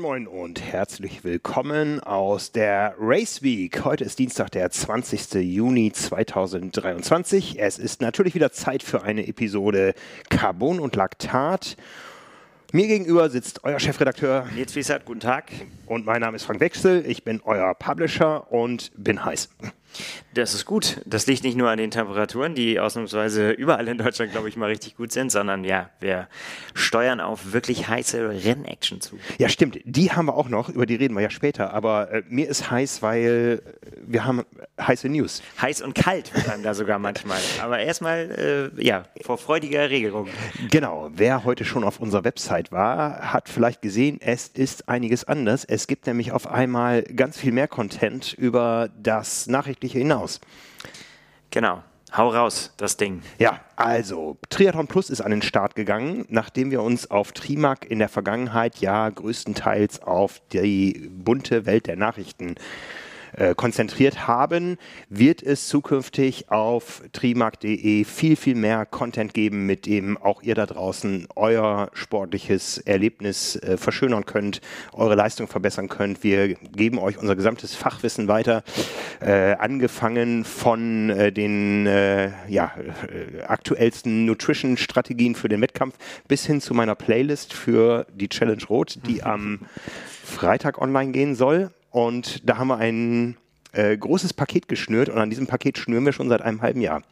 Moin Moin und herzlich willkommen aus der Race Week. Heute ist Dienstag, der 20. Juni 2023. Es ist natürlich wieder Zeit für eine Episode Carbon und Laktat. Mir gegenüber sitzt euer Chefredakteur Nils Wiesert, guten Tag. Und mein Name ist Frank Wechsel. Ich bin euer Publisher und bin heiß. Das ist gut. Das liegt nicht nur an den Temperaturen, die ausnahmsweise überall in Deutschland, glaube ich, mal richtig gut sind, sondern ja, wir steuern auf wirklich heiße Rennaction zu. Ja, stimmt. Die haben wir auch noch, über die reden wir ja später. Aber äh, mir ist heiß, weil wir haben heiße News. Heiß und kalt wird einem da sogar manchmal. Aber erstmal, äh, ja, vor freudiger Regelung. Genau. Wer heute schon auf unserer Website war, hat vielleicht gesehen, es ist einiges anders. Es gibt nämlich auf einmal ganz viel mehr Content über das Nachrichten Sportliche hinaus. Genau. Hau raus, das Ding. Ja, also Triathlon Plus ist an den Start gegangen, nachdem wir uns auf Trimac in der Vergangenheit ja größtenteils auf die bunte Welt der Nachrichten äh, konzentriert haben, wird es zukünftig auf trimark.de viel, viel mehr Content geben, mit dem auch ihr da draußen euer sportliches Erlebnis äh, verschönern könnt, eure Leistung verbessern könnt. Wir geben euch unser gesamtes Fachwissen weiter, äh, angefangen von äh, den äh, ja, aktuellsten Nutrition-Strategien für den Wettkampf bis hin zu meiner Playlist für die Challenge Rot, die am Freitag online gehen soll. Und da haben wir ein äh, großes Paket geschnürt und an diesem Paket schnüren wir schon seit einem halben Jahr.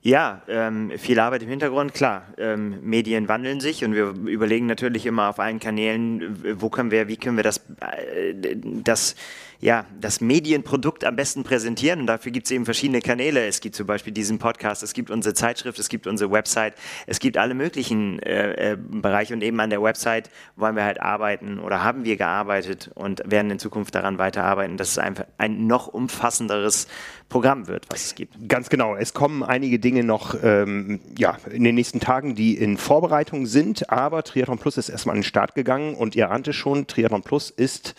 Ja, ähm, viel Arbeit im Hintergrund, klar. Ähm, Medien wandeln sich und wir überlegen natürlich immer auf allen Kanälen, wo können wir, wie können wir das, äh, das ja, das Medienprodukt am besten präsentieren. Und dafür gibt es eben verschiedene Kanäle. Es gibt zum Beispiel diesen Podcast, es gibt unsere Zeitschrift, es gibt unsere Website, es gibt alle möglichen äh, äh, Bereiche. Und eben an der Website wollen wir halt arbeiten oder haben wir gearbeitet und werden in Zukunft daran weiterarbeiten, dass es einfach ein noch umfassenderes Programm wird, was es gibt. Ganz genau. Es kommen einige Dinge noch ähm, ja, in den nächsten Tagen, die in Vorbereitung sind. Aber Triathlon Plus ist erstmal an den Start gegangen und ihr ahnt es schon, Triathlon Plus ist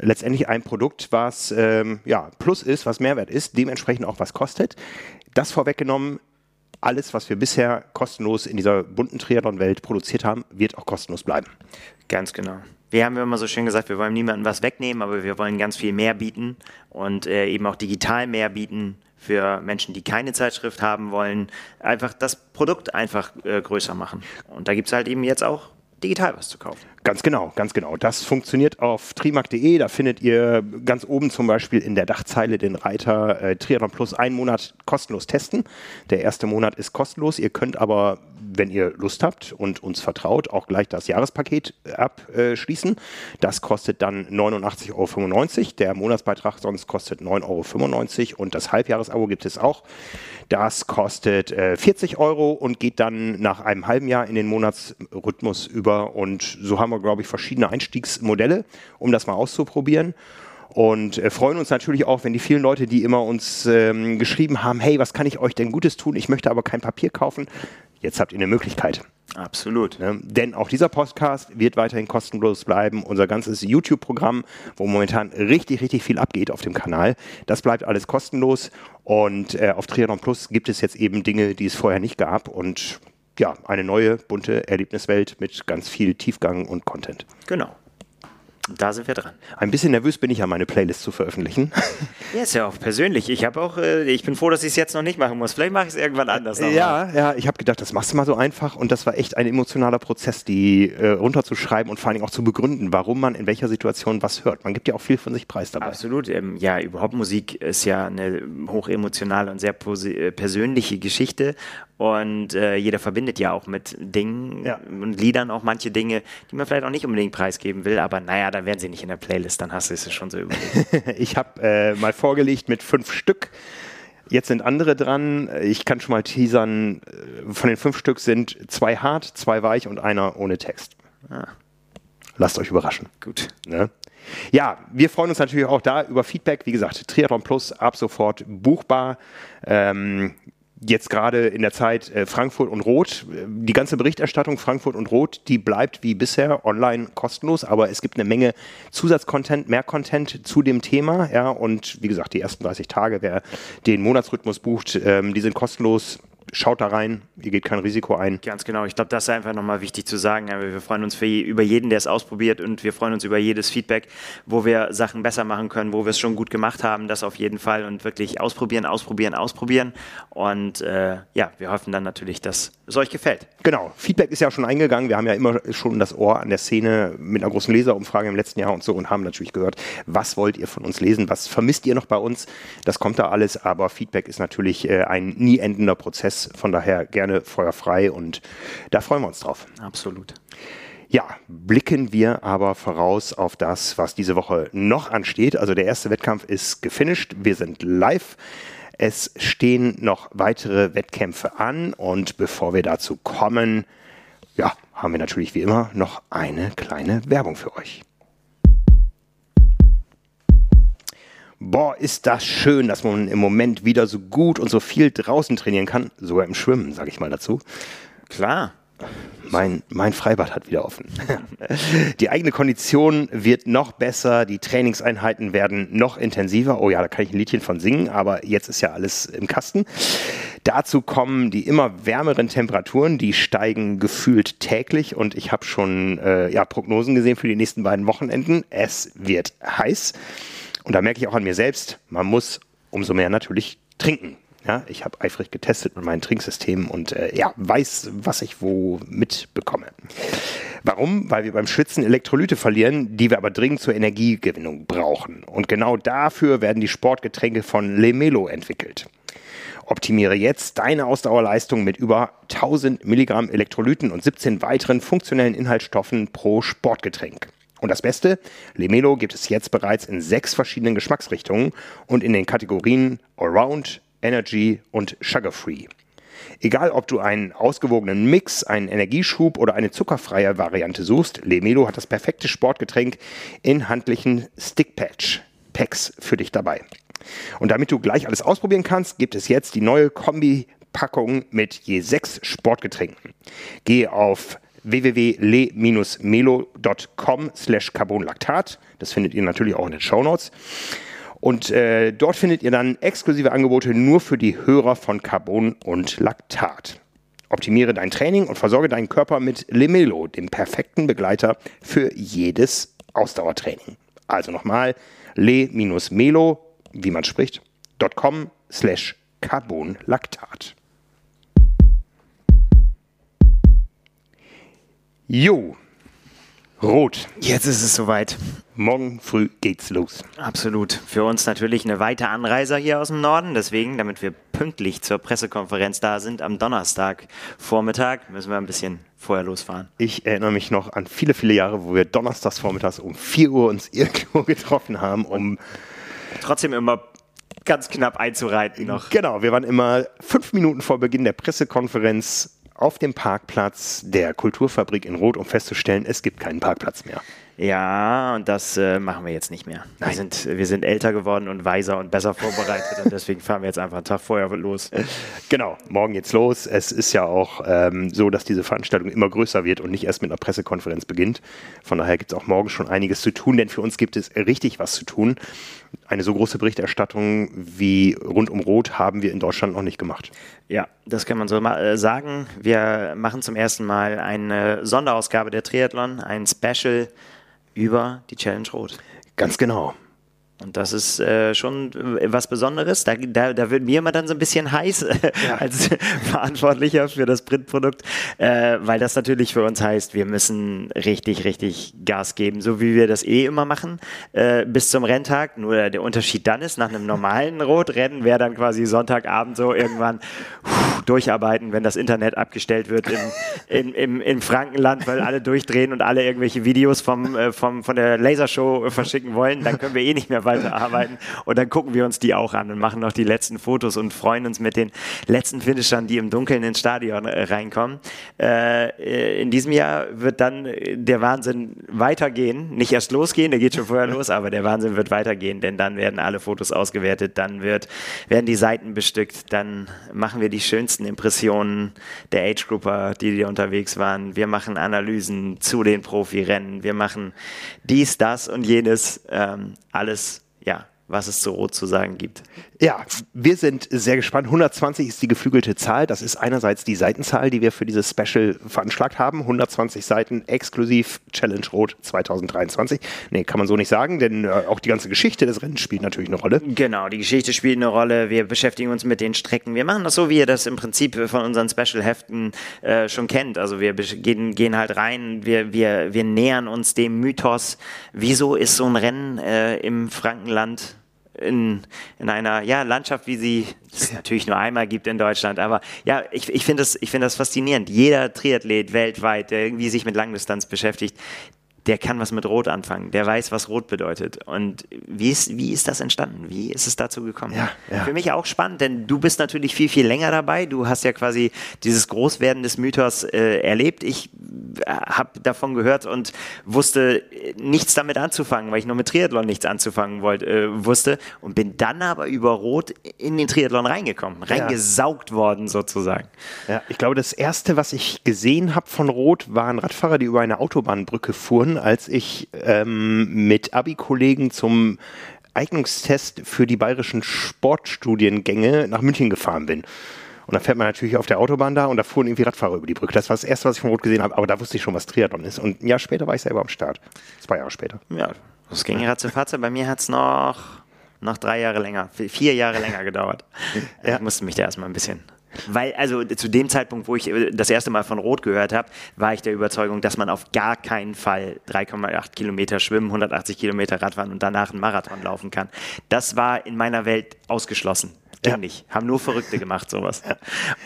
letztendlich ein Produkt, was ähm, ja, Plus ist, was Mehrwert ist, dementsprechend auch was kostet. Das vorweggenommen, alles, was wir bisher kostenlos in dieser bunten Triathlon-Welt produziert haben, wird auch kostenlos bleiben. Ganz genau. Wir haben immer so schön gesagt, wir wollen niemandem was wegnehmen, aber wir wollen ganz viel mehr bieten und äh, eben auch digital mehr bieten für Menschen, die keine Zeitschrift haben wollen. Einfach das Produkt einfach äh, größer machen. Und da gibt es halt eben jetzt auch digital was zu kaufen. Ganz genau, ganz genau. Das funktioniert auf trimark.de. Da findet ihr ganz oben zum Beispiel in der Dachzeile den Reiter äh, Triathlon Plus einen Monat kostenlos testen. Der erste Monat ist kostenlos. Ihr könnt aber, wenn ihr Lust habt und uns vertraut, auch gleich das Jahrespaket abschließen. Das kostet dann 89,95 Euro. Der Monatsbeitrag sonst kostet 9,95 Euro und das Halbjahresabo gibt es auch. Das kostet äh, 40 Euro und geht dann nach einem halben Jahr in den Monatsrhythmus über und so haben wir, glaube ich, verschiedene Einstiegsmodelle, um das mal auszuprobieren. Und äh, freuen uns natürlich auch, wenn die vielen Leute, die immer uns ähm, geschrieben haben, hey, was kann ich euch denn Gutes tun? Ich möchte aber kein Papier kaufen. Jetzt habt ihr eine Möglichkeit. Absolut. Ne? Denn auch dieser Podcast wird weiterhin kostenlos bleiben. Unser ganzes YouTube-Programm, wo momentan richtig, richtig viel abgeht auf dem Kanal, das bleibt alles kostenlos. Und äh, auf Triathlon Plus gibt es jetzt eben Dinge, die es vorher nicht gab. Und ja, eine neue, bunte Erlebniswelt mit ganz viel Tiefgang und Content. Genau. Da sind wir dran. Ein bisschen nervös bin ich ja, meine Playlist zu veröffentlichen. Ja, ist ja auch persönlich. Ich habe auch, äh, ich bin froh, dass ich es jetzt noch nicht machen muss. Vielleicht mache ich es irgendwann anders. Ja, ja, ich habe gedacht, das machst du mal so einfach und das war echt ein emotionaler Prozess, die äh, runterzuschreiben und vor allem auch zu begründen, warum man in welcher Situation was hört. Man gibt ja auch viel von sich preis dabei. Absolut. Ähm, ja, überhaupt Musik ist ja eine hochemotionale und sehr äh, persönliche Geschichte und äh, jeder verbindet ja auch mit Dingen ja. und Liedern auch manche Dinge, die man vielleicht auch nicht unbedingt preisgeben will, aber naja, dann werden sie nicht in der Playlist, dann hast du es schon so überlegt. ich habe äh, mal vorgelegt mit fünf Stück. Jetzt sind andere dran. Ich kann schon mal teasern, äh, von den fünf Stück sind zwei hart, zwei weich und einer ohne Text. Ah. Lasst euch überraschen. Gut. Ne? Ja, wir freuen uns natürlich auch da über Feedback. Wie gesagt, Triathlon Plus ab sofort buchbar. Ähm, jetzt gerade in der Zeit äh, Frankfurt und Rot. Die ganze Berichterstattung Frankfurt und Rot, die bleibt wie bisher online kostenlos, aber es gibt eine Menge Zusatzcontent, mehr Content zu dem Thema. Ja, und wie gesagt, die ersten 30 Tage, wer den Monatsrhythmus bucht, ähm, die sind kostenlos schaut da rein, ihr geht kein Risiko ein. Ganz genau. Ich glaube, das ist einfach nochmal wichtig zu sagen. Wir freuen uns für, über jeden, der es ausprobiert und wir freuen uns über jedes Feedback, wo wir Sachen besser machen können, wo wir es schon gut gemacht haben. Das auf jeden Fall und wirklich ausprobieren, ausprobieren, ausprobieren. Und äh, ja, wir hoffen dann natürlich, dass es euch gefällt. Genau. Feedback ist ja schon eingegangen. Wir haben ja immer schon das Ohr an der Szene mit einer großen Leserumfrage im letzten Jahr und so und haben natürlich gehört, was wollt ihr von uns lesen, was vermisst ihr noch bei uns. Das kommt da alles, aber Feedback ist natürlich äh, ein nie endender Prozess von daher gerne feuerfrei und da freuen wir uns drauf. Absolut. Ja, blicken wir aber voraus auf das, was diese Woche noch ansteht. Also der erste Wettkampf ist gefinisht. Wir sind live. Es stehen noch weitere Wettkämpfe an und bevor wir dazu kommen, ja, haben wir natürlich wie immer noch eine kleine Werbung für euch. Boah, ist das schön, dass man im Moment wieder so gut und so viel draußen trainieren kann, sogar im Schwimmen, sage ich mal dazu. Klar. Mein, mein Freibad hat wieder offen. die eigene Kondition wird noch besser, die Trainingseinheiten werden noch intensiver. Oh ja, da kann ich ein Liedchen von singen, aber jetzt ist ja alles im Kasten. Dazu kommen die immer wärmeren Temperaturen, die steigen gefühlt täglich und ich habe schon äh, ja, Prognosen gesehen für die nächsten beiden Wochenenden. Es wird heiß. Und da merke ich auch an mir selbst, man muss umso mehr natürlich trinken. Ja, ich habe eifrig getestet mit meinen Trinksystemen und äh, ja, weiß, was ich wo mitbekomme. Warum? Weil wir beim Schwitzen Elektrolyte verlieren, die wir aber dringend zur Energiegewinnung brauchen. Und genau dafür werden die Sportgetränke von Lemelo entwickelt. Optimiere jetzt deine Ausdauerleistung mit über 1000 Milligramm Elektrolyten und 17 weiteren funktionellen Inhaltsstoffen pro Sportgetränk. Und das Beste, Lemelo gibt es jetzt bereits in sechs verschiedenen Geschmacksrichtungen und in den Kategorien Allround, Energy und Sugar Free. Egal, ob du einen ausgewogenen Mix, einen Energieschub oder eine zuckerfreie Variante suchst, Lemelo hat das perfekte Sportgetränk in handlichen Stickpatch Packs für dich dabei. Und damit du gleich alles ausprobieren kannst, gibt es jetzt die neue Kombi-Packung mit je sechs Sportgetränken. Gehe auf www.le-melo.com slash carbonlactat. Das findet ihr natürlich auch in den Show Notes. Und äh, dort findet ihr dann exklusive Angebote nur für die Hörer von Carbon und Laktat. Optimiere dein Training und versorge deinen Körper mit Lemelo, dem perfekten Begleiter für jedes Ausdauertraining. Also nochmal, le-melo, wie man spricht, .com slash Carbonlaktat. Jo, Rot. Jetzt ist es soweit. Morgen früh geht's los. Absolut. Für uns natürlich eine weite Anreise hier aus dem Norden. Deswegen, damit wir pünktlich zur Pressekonferenz da sind, am Donnerstag Vormittag, müssen wir ein bisschen vorher losfahren. Ich erinnere mich noch an viele, viele Jahre, wo wir donnerstags vormittags um 4 Uhr uns irgendwo getroffen haben, um trotzdem immer ganz knapp einzureiten noch. Genau, wir waren immer fünf Minuten vor Beginn der Pressekonferenz auf dem Parkplatz der Kulturfabrik in Rot, um festzustellen, es gibt keinen Parkplatz mehr. Ja, und das äh, machen wir jetzt nicht mehr. Wir sind, wir sind älter geworden und weiser und besser vorbereitet und deswegen fahren wir jetzt einfach einen Tag vorher los. Genau, morgen geht's los. Es ist ja auch ähm, so, dass diese Veranstaltung immer größer wird und nicht erst mit einer Pressekonferenz beginnt. Von daher gibt es auch morgen schon einiges zu tun, denn für uns gibt es richtig was zu tun. Eine so große Berichterstattung wie rund um Rot haben wir in Deutschland noch nicht gemacht. Ja, das kann man so mal äh, sagen. Wir machen zum ersten Mal eine Sonderausgabe der Triathlon, ein Special über die Challenge Rot. Ganz genau. Und das ist äh, schon was Besonderes. Da, da, da wird mir immer dann so ein bisschen heiß ja. als Verantwortlicher für das Printprodukt, äh, weil das natürlich für uns heißt, wir müssen richtig, richtig Gas geben, so wie wir das eh immer machen, äh, bis zum Renntag. Nur der Unterschied dann ist, nach einem normalen Rotrennen wäre dann quasi Sonntagabend so irgendwann pff, durcharbeiten, wenn das Internet abgestellt wird im, in, im, im Frankenland, weil alle durchdrehen und alle irgendwelche Videos vom, äh, vom, von der Lasershow verschicken wollen, dann können wir eh nicht mehr weiterarbeiten. Und dann gucken wir uns die auch an und machen noch die letzten Fotos und freuen uns mit den letzten Finishern, die im Dunkeln ins Stadion äh, reinkommen. Äh, in diesem Jahr wird dann der Wahnsinn weitergehen. Nicht erst losgehen, der geht schon vorher los, aber der Wahnsinn wird weitergehen, denn dann werden alle Fotos ausgewertet, dann wird, werden die Seiten bestückt, dann machen wir die schönsten Impressionen der Age-Grupper, die hier unterwegs waren. Wir machen Analysen zu den Profirennen. Wir machen dies, das und jenes. Ähm, alles was es zu Rot zu sagen gibt. Ja, wir sind sehr gespannt. 120 ist die geflügelte Zahl. Das ist einerseits die Seitenzahl, die wir für dieses Special veranschlagt haben. 120 Seiten exklusiv Challenge Rot 2023. Nee, kann man so nicht sagen, denn äh, auch die ganze Geschichte des Rennens spielt natürlich eine Rolle. Genau, die Geschichte spielt eine Rolle. Wir beschäftigen uns mit den Strecken. Wir machen das so, wie ihr das im Prinzip von unseren Special-Heften äh, schon kennt. Also wir gehen, gehen halt rein, wir, wir, wir nähern uns dem Mythos. Wieso ist so ein Rennen äh, im Frankenland in, in einer ja, Landschaft, wie sie es natürlich nur einmal gibt in Deutschland. Aber ja, ich, ich finde das, find das faszinierend. Jeder Triathlet weltweit, der irgendwie sich mit Langdistanz beschäftigt, der kann was mit Rot anfangen, der weiß, was Rot bedeutet. Und wie ist, wie ist das entstanden? Wie ist es dazu gekommen? Ja, ja. Für mich auch spannend, denn du bist natürlich viel, viel länger dabei. Du hast ja quasi dieses Großwerden des Mythos äh, erlebt. Ich äh, habe davon gehört und wusste nichts damit anzufangen, weil ich nur mit Triathlon nichts anzufangen wollte, äh, wusste und bin dann aber über Rot in den Triathlon reingekommen, reingesaugt ja. worden sozusagen. Ja, ich glaube, das erste, was ich gesehen habe von Rot, waren Radfahrer, die über eine Autobahnbrücke fuhren als ich ähm, mit Abi-Kollegen zum Eignungstest für die bayerischen Sportstudiengänge nach München gefahren bin. Und dann fährt man natürlich auf der Autobahn da und da fuhren irgendwie Radfahrer über die Brücke. Das war das Erste, was ich von Rot gesehen habe, aber da wusste ich schon, was Triathlon ist. Und ein Jahr später war ich selber am Start. Zwei Jahre später. Ja, das ging ratzefatze. Bei mir hat es noch, noch drei Jahre länger, vier Jahre länger gedauert. Ja. Ich musste mich da erstmal ein bisschen weil, also zu dem Zeitpunkt, wo ich äh, das erste Mal von Rot gehört habe, war ich der Überzeugung, dass man auf gar keinen Fall 3,8 Kilometer schwimmen, 180 Kilometer Radfahren und danach einen Marathon laufen kann. Das war in meiner Welt ausgeschlossen. Ging ja. nicht. Haben nur Verrückte gemacht, sowas.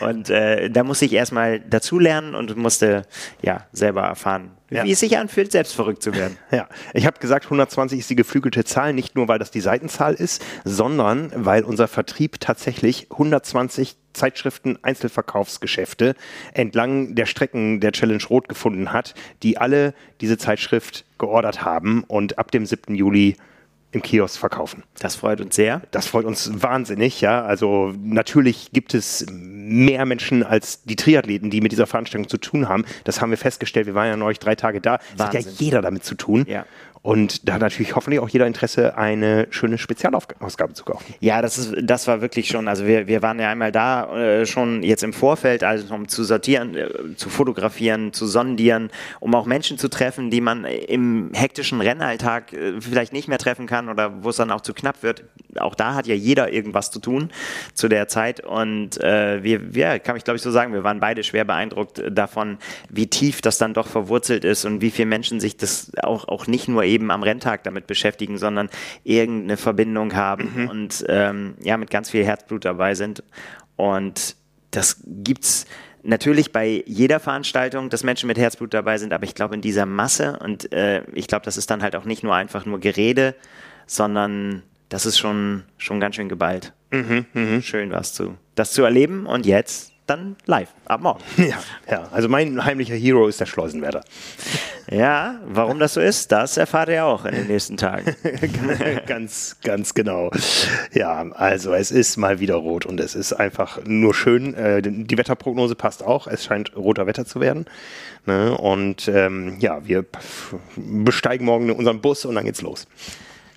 Und äh, da musste ich erstmal dazulernen und musste ja selber erfahren, ja. wie es sich anfühlt, selbst verrückt zu werden. Ja, ich habe gesagt, 120 ist die geflügelte Zahl, nicht nur weil das die Seitenzahl ist, sondern weil unser Vertrieb tatsächlich 120 Zeitschriften Einzelverkaufsgeschäfte entlang der Strecken der Challenge Rot gefunden hat, die alle diese Zeitschrift geordert haben und ab dem 7. Juli im Kiosk verkaufen. Das freut uns sehr. Das freut uns wahnsinnig, ja. Also natürlich gibt es mehr Menschen als die Triathleten, die mit dieser Veranstaltung zu tun haben. Das haben wir festgestellt. Wir waren ja neulich drei Tage da. Es hat ja jeder damit zu tun. Ja. Und da hat natürlich hoffentlich auch jeder Interesse, eine schöne Spezialausgabe zu kaufen. Ja, das, ist, das war wirklich schon, also wir, wir waren ja einmal da äh, schon jetzt im Vorfeld, also um zu sortieren, äh, zu fotografieren, zu sondieren, um auch Menschen zu treffen, die man im hektischen Rennalltag äh, vielleicht nicht mehr treffen kann oder wo es dann auch zu knapp wird. Auch da hat ja jeder irgendwas zu tun zu der Zeit. Und äh, wir, wir, kann ich glaube ich so sagen, wir waren beide schwer beeindruckt davon, wie tief das dann doch verwurzelt ist und wie viele Menschen sich das auch, auch nicht nur eben eben am Renntag damit beschäftigen, sondern irgendeine Verbindung haben mhm. und ähm, ja, mit ganz viel Herzblut dabei sind. Und das gibt's natürlich bei jeder Veranstaltung, dass Menschen mit Herzblut dabei sind, aber ich glaube in dieser Masse und äh, ich glaube, das ist dann halt auch nicht nur einfach nur Gerede, sondern das ist schon, schon ganz schön geballt. Mhm, mh. Schön was zu, das zu erleben und jetzt dann live, ab morgen. Ja, ja, also mein heimlicher Hero ist der Schleusenwärter. Ja, warum das so ist, das erfahrt ihr auch in den nächsten Tagen. ganz, ganz genau. Ja, also es ist mal wieder rot und es ist einfach nur schön. Äh, die Wetterprognose passt auch, es scheint roter Wetter zu werden. Ne? Und ähm, ja, wir besteigen morgen unseren Bus und dann geht's los.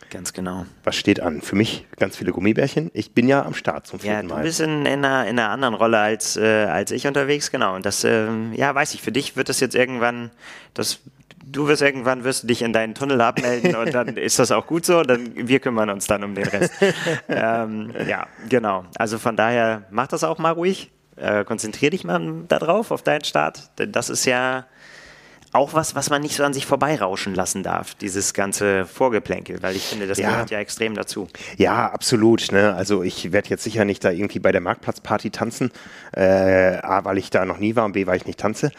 Ganz genau. Was steht an? Für mich ganz viele Gummibärchen. Ich bin ja am Start zum vierten Mal. Ja, du bist in, in, einer, in einer anderen Rolle als, äh, als ich unterwegs, genau. Und das, äh, ja, weiß ich, für dich wird das jetzt irgendwann, das, du wirst irgendwann, wirst du dich in deinen Tunnel abmelden und dann ist das auch gut so, dann, wir kümmern uns dann um den Rest. ähm, ja, genau. Also von daher, mach das auch mal ruhig. Äh, konzentrier dich mal darauf, auf deinen Start, denn das ist ja, auch was, was man nicht so an sich vorbeirauschen lassen darf, dieses ganze Vorgeplänkel, weil ich finde, das ja. gehört ja extrem dazu. Ja, absolut. Ne? Also ich werde jetzt sicher nicht da irgendwie bei der Marktplatzparty tanzen, äh, A, weil ich da noch nie war und B, weil ich nicht tanze.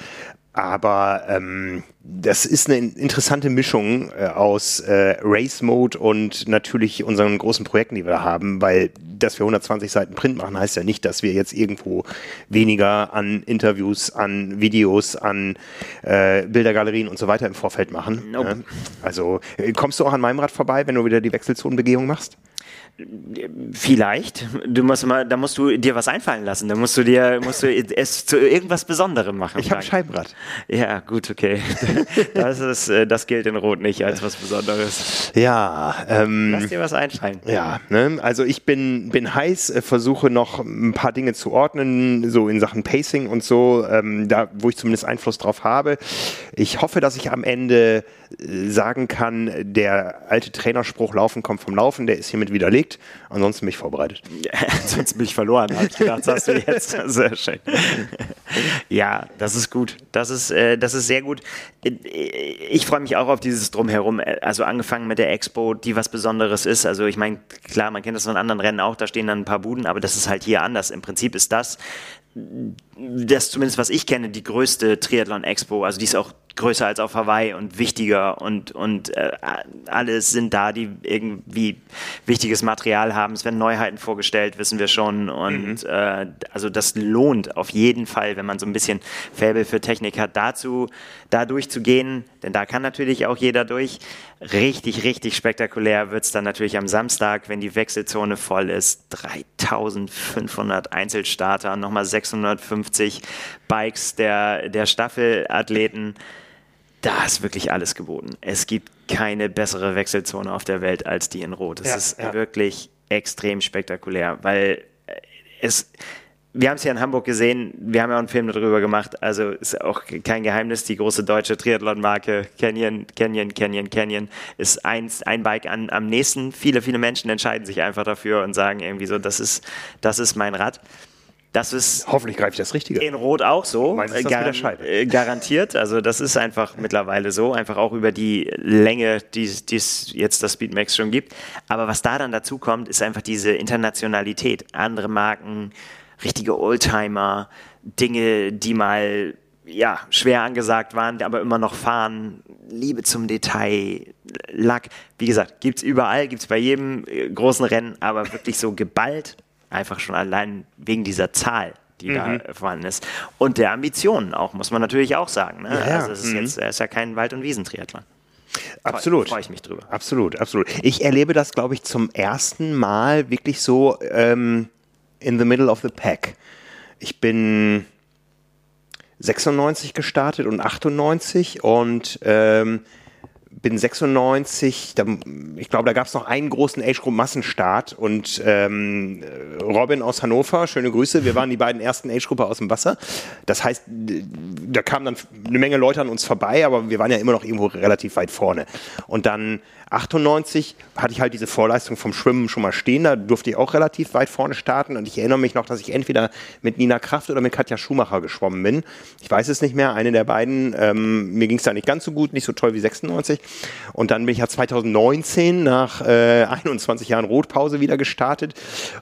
Aber ähm, das ist eine interessante Mischung äh, aus äh, Race Mode und natürlich unseren großen Projekten, die wir da haben, weil dass wir 120 Seiten Print machen, heißt ja nicht, dass wir jetzt irgendwo weniger an Interviews, an Videos, an äh, Bildergalerien und so weiter im Vorfeld machen. Nope. Also äh, kommst du auch an meinem Rad vorbei, wenn du wieder die Wechselzonenbegehung machst? Vielleicht. Du musst mal, da musst du dir was einfallen lassen. Da musst du dir, musst du es zu irgendwas Besonderem machen. Ich habe Scheibenrad. Ja, gut, okay. Das ist, äh, das gilt in Rot nicht als was Besonderes. Ja, ähm, Lass dir was einfallen. Ja, ne? also ich bin, bin heiß, äh, versuche noch ein paar Dinge zu ordnen, so in Sachen Pacing und so, ähm, da wo ich zumindest Einfluss drauf habe. Ich hoffe, dass ich am Ende sagen kann, der alte Trainerspruch Laufen kommt vom Laufen, der ist hiermit widerlegt. Ansonsten bin ich vorbereitet. Ja, sonst bin ich verloren, habe ich gedacht, das hast du jetzt. Sehr schön. Ja, das ist gut. Das ist, äh, das ist sehr gut. Ich freue mich auch auf dieses Drumherum. Also angefangen mit der Expo, die was Besonderes ist. Also ich meine, klar, man kennt das von anderen Rennen auch, da stehen dann ein paar Buden, aber das ist halt hier anders. Im Prinzip ist das das zumindest was ich kenne, die größte Triathlon-Expo. Also die ist auch größer als auf Hawaii und wichtiger und, und äh, alle sind da, die irgendwie wichtiges Material haben. Es werden Neuheiten vorgestellt, wissen wir schon. Und mhm. äh, also das lohnt auf jeden Fall, wenn man so ein bisschen Faible für Technik hat, dazu da durchzugehen, denn da kann natürlich auch jeder durch. Richtig, richtig spektakulär wird es dann natürlich am Samstag, wenn die Wechselzone voll ist. 3500 Einzelstarter, nochmal 650 Bikes der, der Staffelathleten da ist wirklich alles geboten. Es gibt keine bessere Wechselzone auf der Welt als die in Rot. Es ja, ist ja. wirklich extrem spektakulär, weil es, wir haben es ja in Hamburg gesehen, wir haben ja auch einen Film darüber gemacht, also ist auch kein Geheimnis, die große deutsche Triathlon-Marke Canyon, Canyon, Canyon, Canyon ist eins, ein Bike an, am nächsten. Viele, viele Menschen entscheiden sich einfach dafür und sagen irgendwie so, das ist, das ist mein Rad. Das ist hoffentlich greife ich das Richtige. In Rot auch so, Meinst, äh, gar äh, garantiert. Also das ist einfach mittlerweile so, einfach auch über die Länge, die es jetzt das Speedmax schon gibt. Aber was da dann dazu kommt, ist einfach diese Internationalität. Andere Marken, richtige Oldtimer, Dinge, die mal ja, schwer angesagt waren, aber immer noch fahren, Liebe zum Detail, Lack. Wie gesagt, gibt es überall, gibt es bei jedem äh, großen Rennen, aber wirklich so geballt Einfach schon allein wegen dieser Zahl die mhm. da vorhanden ist. Und der Ambitionen auch, muss man natürlich auch sagen. Ne? Ja, also es ist mhm. jetzt ist ja kein Wald- und Wiesentriathlon. Absolut. Freue ich mich drüber. Absolut, absolut. Ich erlebe das, glaube ich, zum ersten Mal wirklich so ähm, in the middle of the pack. Ich bin 96 gestartet und 98 und ähm, bin 96, da, ich glaube, da gab es noch einen großen Age Group Massenstart und ähm, Robin aus Hannover, schöne Grüße, wir waren die beiden ersten Age Grupper aus dem Wasser. Das heißt, da kamen dann eine Menge Leute an uns vorbei, aber wir waren ja immer noch irgendwo relativ weit vorne. Und dann 98 hatte ich halt diese Vorleistung vom Schwimmen schon mal stehen, da durfte ich auch relativ weit vorne starten und ich erinnere mich noch, dass ich entweder mit Nina Kraft oder mit Katja Schumacher geschwommen bin. Ich weiß es nicht mehr, eine der beiden. Ähm, mir ging es da nicht ganz so gut, nicht so toll wie 96. Und dann bin ich ja 2019 nach äh, 21 Jahren Rotpause wieder gestartet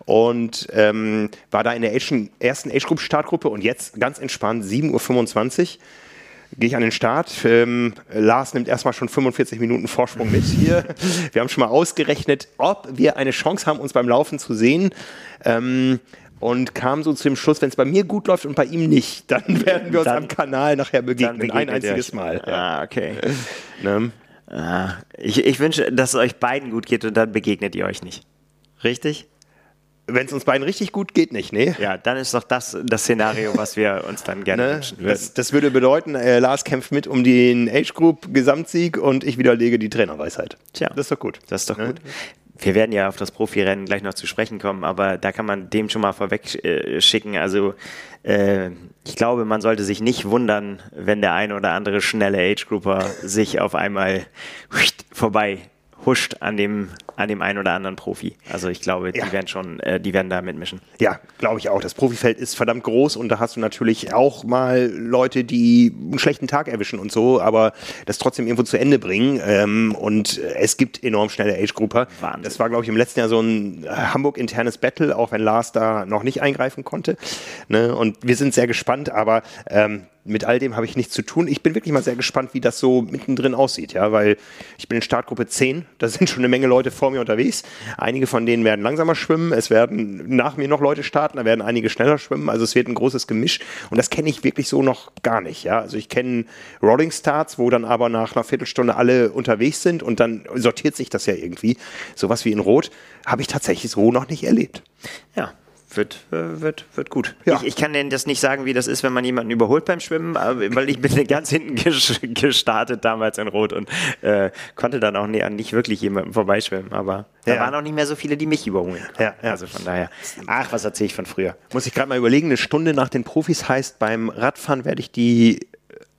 und ähm, war da in der ersten Age-Group-Startgruppe und jetzt ganz entspannt 7.25 Uhr gehe ich an den Start. Ähm, Lars nimmt erstmal schon 45 Minuten Vorsprung mit hier. Wir haben schon mal ausgerechnet, ob wir eine Chance haben, uns beim Laufen zu sehen. Ähm, und kam so zu dem Schluss, wenn es bei mir gut läuft und bei ihm nicht, dann werden wir uns dann, am Kanal nachher begegnen. Ein einziges Mal. Ah, okay. ne? ah, ich, ich wünsche, dass es euch beiden gut geht und dann begegnet ihr euch nicht. Richtig? Wenn es uns beiden richtig gut geht, nicht, ne? Ja, dann ist doch das das Szenario, was wir uns dann gerne ne? wünschen würden. Das, das würde bedeuten, äh, Lars kämpft mit um den Age Group Gesamtsieg und ich widerlege die Trainerweisheit. Tja, das ist doch gut. Das ist doch ne? gut. Wir werden ja auf das Profirennen gleich noch zu sprechen kommen, aber da kann man dem schon mal vorweg äh, schicken. Also äh, ich glaube, man sollte sich nicht wundern, wenn der eine oder andere schnelle Age Grouper sich auf einmal vorbei huscht an dem, an dem einen oder anderen Profi. Also ich glaube, die werden schon, äh, die werden da mitmischen. Ja, glaube ich auch. Das Profifeld ist verdammt groß und da hast du natürlich auch mal Leute, die einen schlechten Tag erwischen und so, aber das trotzdem irgendwo zu Ende bringen. Ähm, und es gibt enorm schnelle Age-Grupper. Das war, glaube ich, im letzten Jahr so ein Hamburg-internes Battle, auch wenn Lars da noch nicht eingreifen konnte. Ne? Und wir sind sehr gespannt, aber ähm, mit all dem habe ich nichts zu tun. Ich bin wirklich mal sehr gespannt, wie das so mittendrin aussieht, ja, weil ich bin in Startgruppe 10, da sind schon eine Menge Leute vor mir unterwegs. Einige von denen werden langsamer schwimmen, es werden nach mir noch Leute starten, da werden einige schneller schwimmen, also es wird ein großes Gemisch und das kenne ich wirklich so noch gar nicht, ja. Also ich kenne Rolling Starts, wo dann aber nach einer Viertelstunde alle unterwegs sind und dann sortiert sich das ja irgendwie. Sowas wie in Rot habe ich tatsächlich so noch nicht erlebt. Ja, wird, äh, wird, wird gut. Ja. Ich, ich kann Ihnen das nicht sagen, wie das ist, wenn man jemanden überholt beim Schwimmen, aber- weil ich bin ganz hinten ges- gestartet damals in Rot und äh, konnte dann auch an nicht wirklich jemandem vorbeischwimmen. Aber da Ja. waren auch nicht mehr so viele, die mich überholen. Ja, ja. Also von daher. Ach, was erzähle ich von früher? Muss ich gerade mal überlegen, eine Stunde nach den Profis heißt, beim Radfahren werde ich die, äh,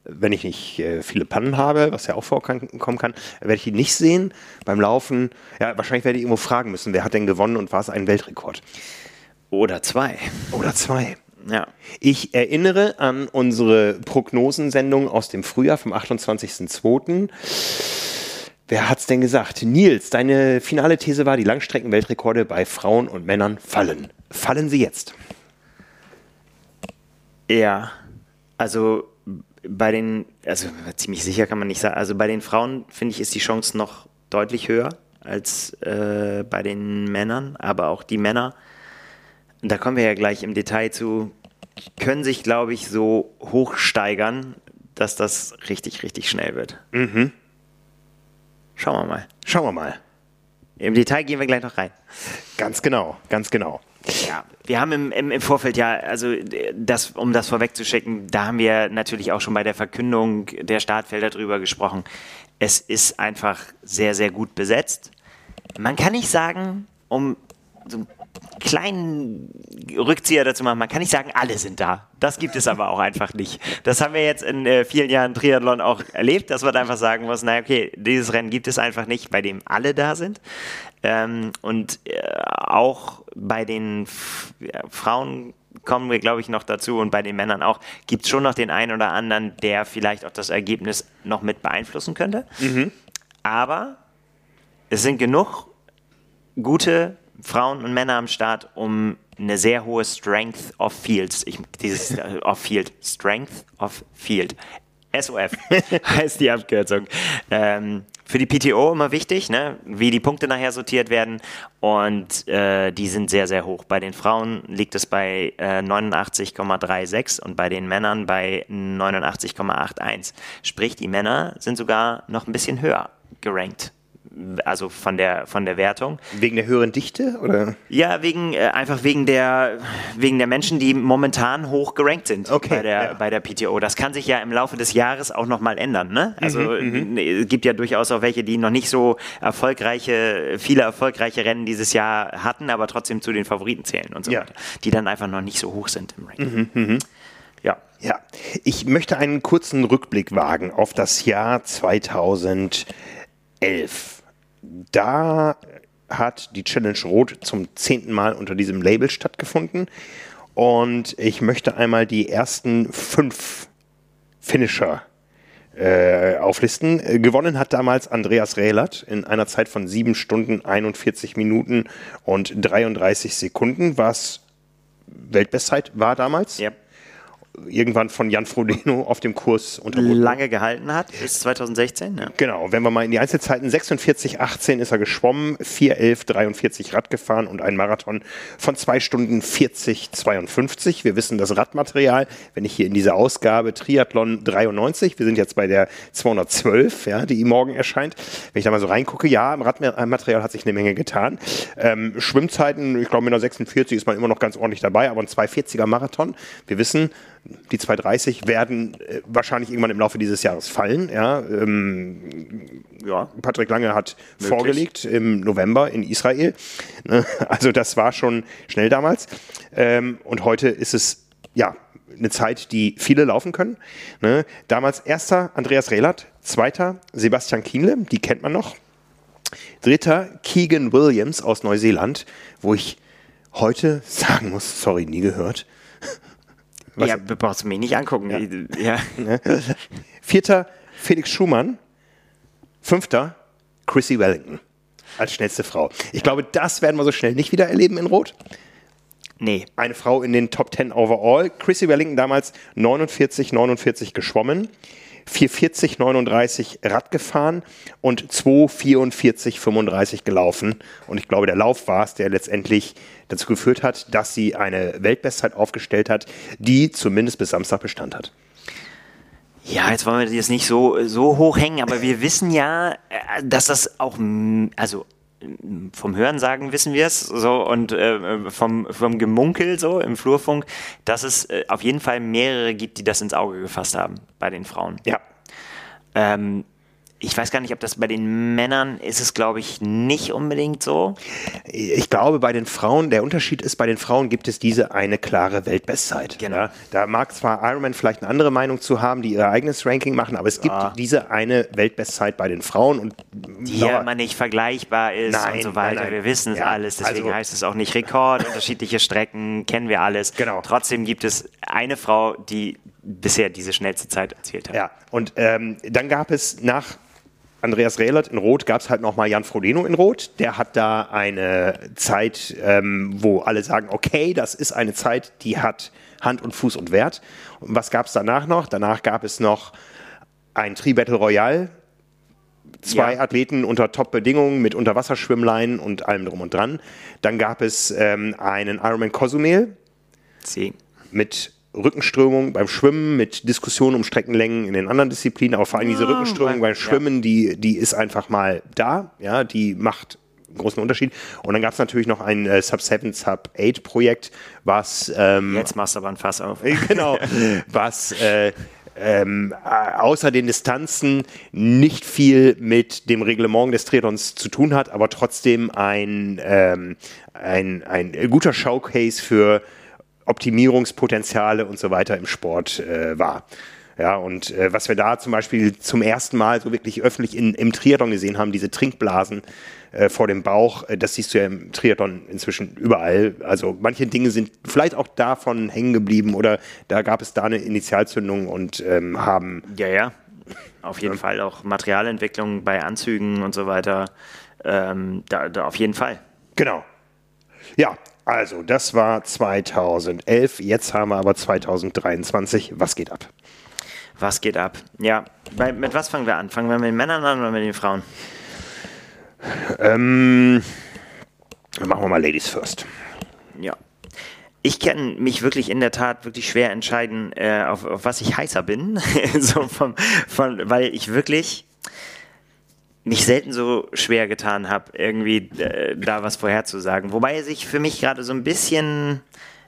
wenn ich nicht äh, viele Pannen habe, was ja auch vorkommen kann, werde ich die nicht sehen. Beim Laufen, ja, wahrscheinlich werde ich irgendwo fragen müssen, wer hat denn gewonnen und war es ein Weltrekord? Oder zwei. Oder zwei. Ja. Ich erinnere an unsere Prognosensendung aus dem Frühjahr vom 28.02. Wer hat's denn gesagt? Nils, deine finale These war, die Langstreckenweltrekorde bei Frauen und Männern fallen. Fallen sie jetzt? Ja, also bei den, also ziemlich sicher kann man nicht sagen, also bei den Frauen finde ich, ist die Chance noch deutlich höher als äh, bei den Männern, aber auch die Männer, da kommen wir ja gleich im Detail zu, können sich, glaube ich, so hochsteigern, dass das richtig, richtig schnell wird. Schauen wir mal. Schauen wir mal. Im Detail gehen wir gleich noch rein. Ganz genau, ganz genau. Ja, wir haben im, im, im Vorfeld ja, also das, um das vorwegzuschicken, da haben wir natürlich auch schon bei der Verkündung der Startfelder drüber gesprochen. Es ist einfach sehr, sehr gut besetzt. Man kann nicht sagen, um so einen kleinen Rückzieher dazu machen, man kann nicht sagen, alle sind da. Das gibt es aber auch einfach nicht. Das haben wir jetzt in äh, vielen Jahren Triathlon auch erlebt, dass man einfach sagen muss, naja, okay, dieses Rennen gibt es einfach nicht, bei dem alle da sind. Ähm, und äh, auch bei den F ja, Frauen kommen wir, glaube ich, noch dazu und bei den Männern auch, gibt es schon noch den einen oder anderen, der vielleicht auch das Ergebnis noch mit beeinflussen könnte. Aber es sind genug gute Frauen und Männer am Start, um eine sehr hohe Strength of Fields, ich, dieses äh, of Field, Strength of Field, SOF heißt die Abkürzung. Ähm, für die PTO immer wichtig, ne? wie die Punkte nachher sortiert werden und äh, die sind sehr, sehr hoch. Bei den Frauen liegt es bei äh, 89,36 und bei den Männern bei 89,81. Sprich, die Männer sind sogar noch ein bisschen höher gerankt. Also von der, von der Wertung. Wegen der höheren Dichte? Oder? Ja, wegen, äh, einfach wegen der, wegen der Menschen, die momentan hoch gerankt sind Okay, bei, der, ja. bei der PTO. Das kann sich ja im Laufe des Jahres auch nochmal ändern. Ne? Also Mhm, äh, es gibt ja durchaus auch welche, die noch nicht so erfolgreiche, viele erfolgreiche Rennen dieses Jahr hatten, aber trotzdem zu den Favoriten zählen und so Ja. weiter. Die dann einfach noch nicht so hoch sind im Ranking. Ja. Ja, ich möchte einen kurzen Rückblick wagen auf das Jahr 2011. Da hat die Challenge Rot zum zehnten Mal unter diesem Label stattgefunden. Und ich möchte einmal die ersten fünf Finisher äh, auflisten. Äh, Gewonnen hat damals Andreas Rehlert in einer Zeit von 7 Stunden, 41 Minuten und 33 Sekunden, was Weltbestzeit war damals. ja. Irgendwann von Jan Frodeno auf dem Kurs unterboten. Lange gehalten hat, bis 2016. Ja. Genau, wenn wir mal in die Einzelzeiten 46, 18 ist er geschwommen, 4, 11, 43 Rad gefahren und ein Marathon von 2 Stunden 40, 52. Wir wissen das Radmaterial, wenn ich hier in dieser Ausgabe Triathlon 93, wir sind jetzt bei der 212, ja, die morgen erscheint. Wenn ich da mal so reingucke, ja, im Radmaterial hat sich eine Menge getan. Ähm, Schwimmzeiten, ich glaube mit einer 46 ist man immer noch ganz ordentlich dabei, aber ein 240er Marathon, wir wissen, die 230 werden äh, wahrscheinlich irgendwann im Laufe dieses Jahres fallen, ja. Ähm, ja. Patrick Lange hat vorgelegt im November in Israel. Ne? Also das war schon schnell damals. Ähm, und heute ist es ja eine Zeit, die viele laufen können. Ne? Damals erster Andreas Rehlert, zweiter Sebastian Kienle, die kennt man noch. Dritter Keegan Williams aus Neuseeland, wo ich heute sagen muss, sorry, nie gehört. Was- Ja, brauchst du mich nicht angucken. Ja. Vierter Felix Schumann. Fünfter Chrissy Wellington als schnellste Frau. Ich glaube, das werden wir so schnell nicht wieder erleben in Rot. Nee. Eine Frau in den Top 10 overall. Chrissy Wellington damals 49, 49 geschwommen. 440, 39 Rad gefahren und 244, 35 gelaufen. Und ich glaube, der Lauf war es, der letztendlich dazu geführt hat, dass sie eine Weltbestzeit aufgestellt hat, die zumindest bis Samstag Bestand hat. Ja, jetzt wollen wir das nicht so, so hoch hängen, aber wir wissen ja, äh, dass das auch, also vom Hörensagen wissen wir es so und äh, vom, vom Gemunkel so im Flurfunk, dass es äh, auf jeden Fall mehrere gibt, die das ins Auge gefasst haben bei den Frauen. Ja. Ähm, ich weiß gar nicht, ob das bei den Männern ist es, glaube ich, nicht unbedingt so. Ich glaube, bei den Frauen, der Unterschied ist, bei den Frauen gibt es diese eine klare Weltbestzeit. Genau. Ja, da mag zwar Ironman vielleicht eine andere Meinung zu haben, die ihr eigenes Ranking machen, aber es gibt Ja. diese eine Weltbestzeit bei den Frauen und Die ja immer nicht vergleichbar ist Nein, und so weiter. nein, nein. Wir wissen es Ja, alles, deswegen also- heißt es auch nicht Rekord. Unterschiedliche Strecken kennen wir alles. Genau. Trotzdem gibt es eine Frau, die bisher diese schnellste Zeit erzielt hat. Ja, und ähm, dann gab es nach Andreas Rehlert in Rot, gab es halt nochmal Jan Frodeno in Rot. Der hat da eine Zeit, ähm, wo alle sagen, okay, das ist eine Zeit, die hat Hand und Fuß und Wert. Und was gab es danach noch? Danach gab es noch ein Tri-Battle Royale. Zwei Ja. Athleten unter Top-Bedingungen mit Unterwasserschwimmleinen und allem drum und dran. Dann gab es ähm, einen Ironman Cozumel, Sie. mit Rückenströmung beim Schwimmen, mit Diskussionen um Streckenlängen in den anderen Disziplinen, aber vor allem diese Ja, Rückenströmung beim Schwimmen, die, die ist einfach mal da, ja, die macht einen großen Unterschied. Und dann gab es natürlich noch ein äh, Sub-7, Sub-8-Projekt, was ähm, Jetzt machst du aber ein Fass auf. genau, was äh, ähm, äh, außer den Distanzen nicht viel mit dem Reglement des Triathlons zu tun hat, aber trotzdem ein, ähm, ein, ein guter Showcase für Optimierungspotenziale und so weiter im Sport äh, war. Ja, und äh, was wir da zum Beispiel zum ersten Mal so wirklich öffentlich in, im Triathlon gesehen haben, diese Trinkblasen äh, vor dem Bauch, äh, das siehst du ja im Triathlon inzwischen überall. Also manche Dinge sind vielleicht auch davon hängen geblieben oder da gab es da eine Initialzündung und ähm, haben Ja, ja. Auf jeden Fall auch Materialentwicklung bei Anzügen und so weiter. Ähm, da, da auf jeden Fall. Genau. Ja, also das war 2011. Jetzt haben wir aber 2023. Was geht ab? Was geht ab? Ja, bei, mit was fangen wir an? Fangen wir mit den Männern an oder mit den Frauen? Ähm, machen wir mal Ladies first. Ja. Ich kann mich wirklich in der Tat wirklich schwer entscheiden, äh, auf, auf was ich heißer bin. so vom, von, weil ich wirklich mich selten so schwer getan habe, irgendwie äh, da was vorherzusagen. Wobei sich für mich gerade so ein bisschen,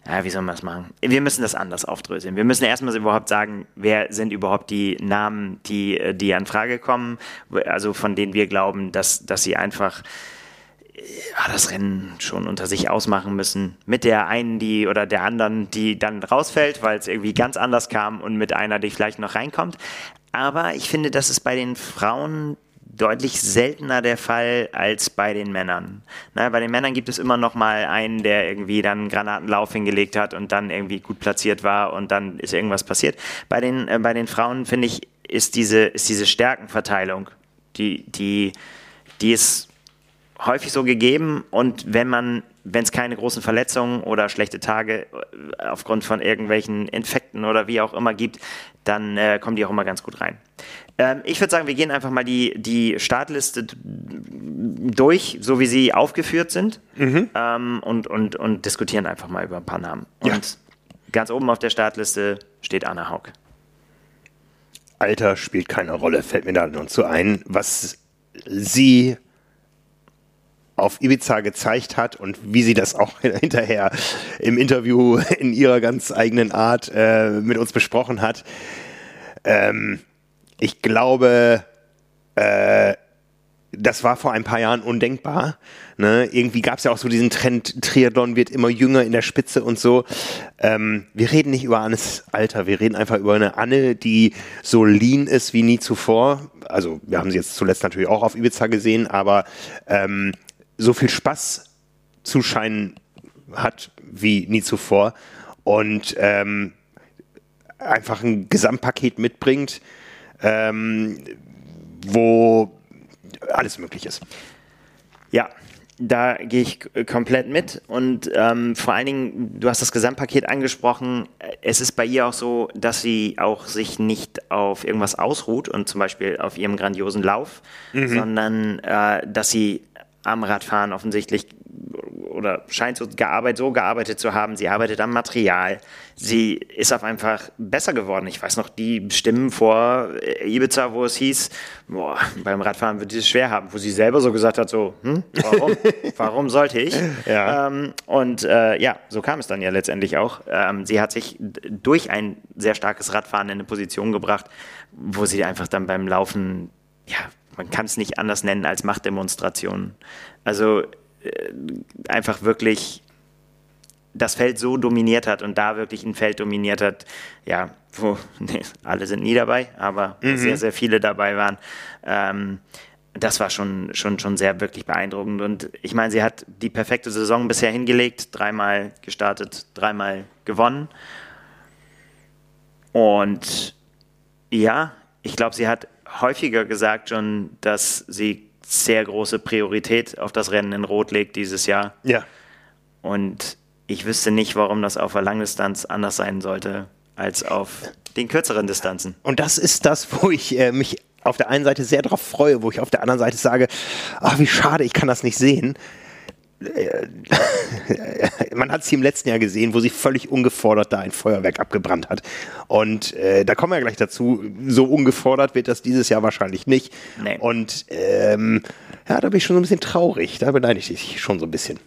ja, wie soll man das machen? Wir müssen das anders aufdröseln. Wir müssen erstmal überhaupt sagen, wer sind überhaupt die Namen, die, äh, die an Frage kommen, also von denen wir glauben, dass, dass sie einfach ja, das Rennen schon unter sich ausmachen müssen. Mit der einen, die oder der anderen, die dann rausfällt, weil es irgendwie ganz anders kam und mit einer, die vielleicht noch reinkommt. Aber ich finde, das ist bei den Frauen deutlich seltener der Fall als bei den Männern. Na, bei den Männern gibt es immer noch mal einen, der irgendwie dann einen Granatenlauf hingelegt hat und dann irgendwie gut platziert war und dann ist irgendwas passiert. Bei den, äh, bei den Frauen, finde ich, ist diese, ist diese Stärkenverteilung, die, die, die ist häufig so gegeben und wenn man, wenn es keine großen Verletzungen oder schlechte Tage äh, aufgrund von irgendwelchen Infekten oder wie auch immer gibt, dann äh, kommen die auch immer ganz gut rein. Ähm, ich würde sagen, wir gehen einfach mal die, die Startliste durch, so wie sie aufgeführt sind ähm, und, und, und diskutieren einfach mal über ein paar Namen. Ja. Und ganz oben auf der Startliste steht Anna Haug. Alter spielt keine Rolle, fällt mir da nur zu ein, was sie auf Ibiza gezeigt hat und wie sie das auch hinterher im Interview in ihrer ganz eigenen Art äh, mit uns besprochen hat. Ähm, ich glaube, äh, das war vor ein paar Jahren undenkbar. Ne? Irgendwie gab es ja auch so diesen Trend, Triathlon wird immer jünger in der Spitze und so. Ähm, wir reden nicht über Annes Alter, wir reden einfach über eine Anne, die so lean ist wie nie zuvor. Also wir haben sie jetzt zuletzt natürlich auch auf Ibiza gesehen, aber ähm, so viel Spaß zu scheinen hat wie nie zuvor und ähm, einfach ein Gesamtpaket mitbringt, ähm, wo alles möglich ist. Ja, da gehe ich komplett mit und ähm, vor allen Dingen, du hast das Gesamtpaket angesprochen, es ist bei ihr auch so, dass sie auch sich nicht auf irgendwas ausruht und zum Beispiel auf ihrem grandiosen Lauf, mhm. sondern äh, dass sie am Radfahren offensichtlich oder scheint so gearbeitet, so gearbeitet zu haben. Sie arbeitet am Material. Sie ist auf einfach besser geworden. Ich weiß noch die Stimmen vor Ibiza, wo es hieß, boah, beim Radfahren wird sie es schwer haben, wo sie selber so gesagt hat, so, hm, warum? warum sollte ich? Ja. Ähm, und äh, ja, so kam es dann ja letztendlich auch. Ähm, sie hat sich durch ein sehr starkes Radfahren in eine Position gebracht, wo sie einfach dann beim Laufen, ja, man kann es nicht anders nennen als Machtdemonstrationen. Also äh, einfach wirklich das Feld so dominiert hat und da wirklich ein Feld dominiert hat, ja, wo nee, alle sind nie dabei, aber mhm. sehr, sehr viele dabei waren. Ähm, das war schon, schon, schon sehr wirklich beeindruckend. Und ich meine, sie hat die perfekte Saison bisher hingelegt, dreimal gestartet, dreimal gewonnen. Und ja, ich glaube, sie hat häufiger gesagt schon, dass sie sehr große Priorität auf das Rennen in Rot legt dieses Jahr. Ja. Und ich wüsste nicht, warum das auf der Langdistanz anders sein sollte als auf den kürzeren Distanzen. Und das ist das, wo ich äh, mich auf der einen Seite sehr darauf freue, wo ich auf der anderen Seite sage, ach wie schade, ich kann das nicht sehen. Äh, man hat sie im letzten Jahr gesehen, wo sie völlig ungefordert da ein Feuerwerk abgebrannt hat. Und äh, da kommen wir ja gleich dazu. So ungefordert wird das dieses Jahr wahrscheinlich nicht. Nee. Und ähm, ja, da bin ich schon so ein bisschen traurig. Da beneide ich dich schon so ein bisschen.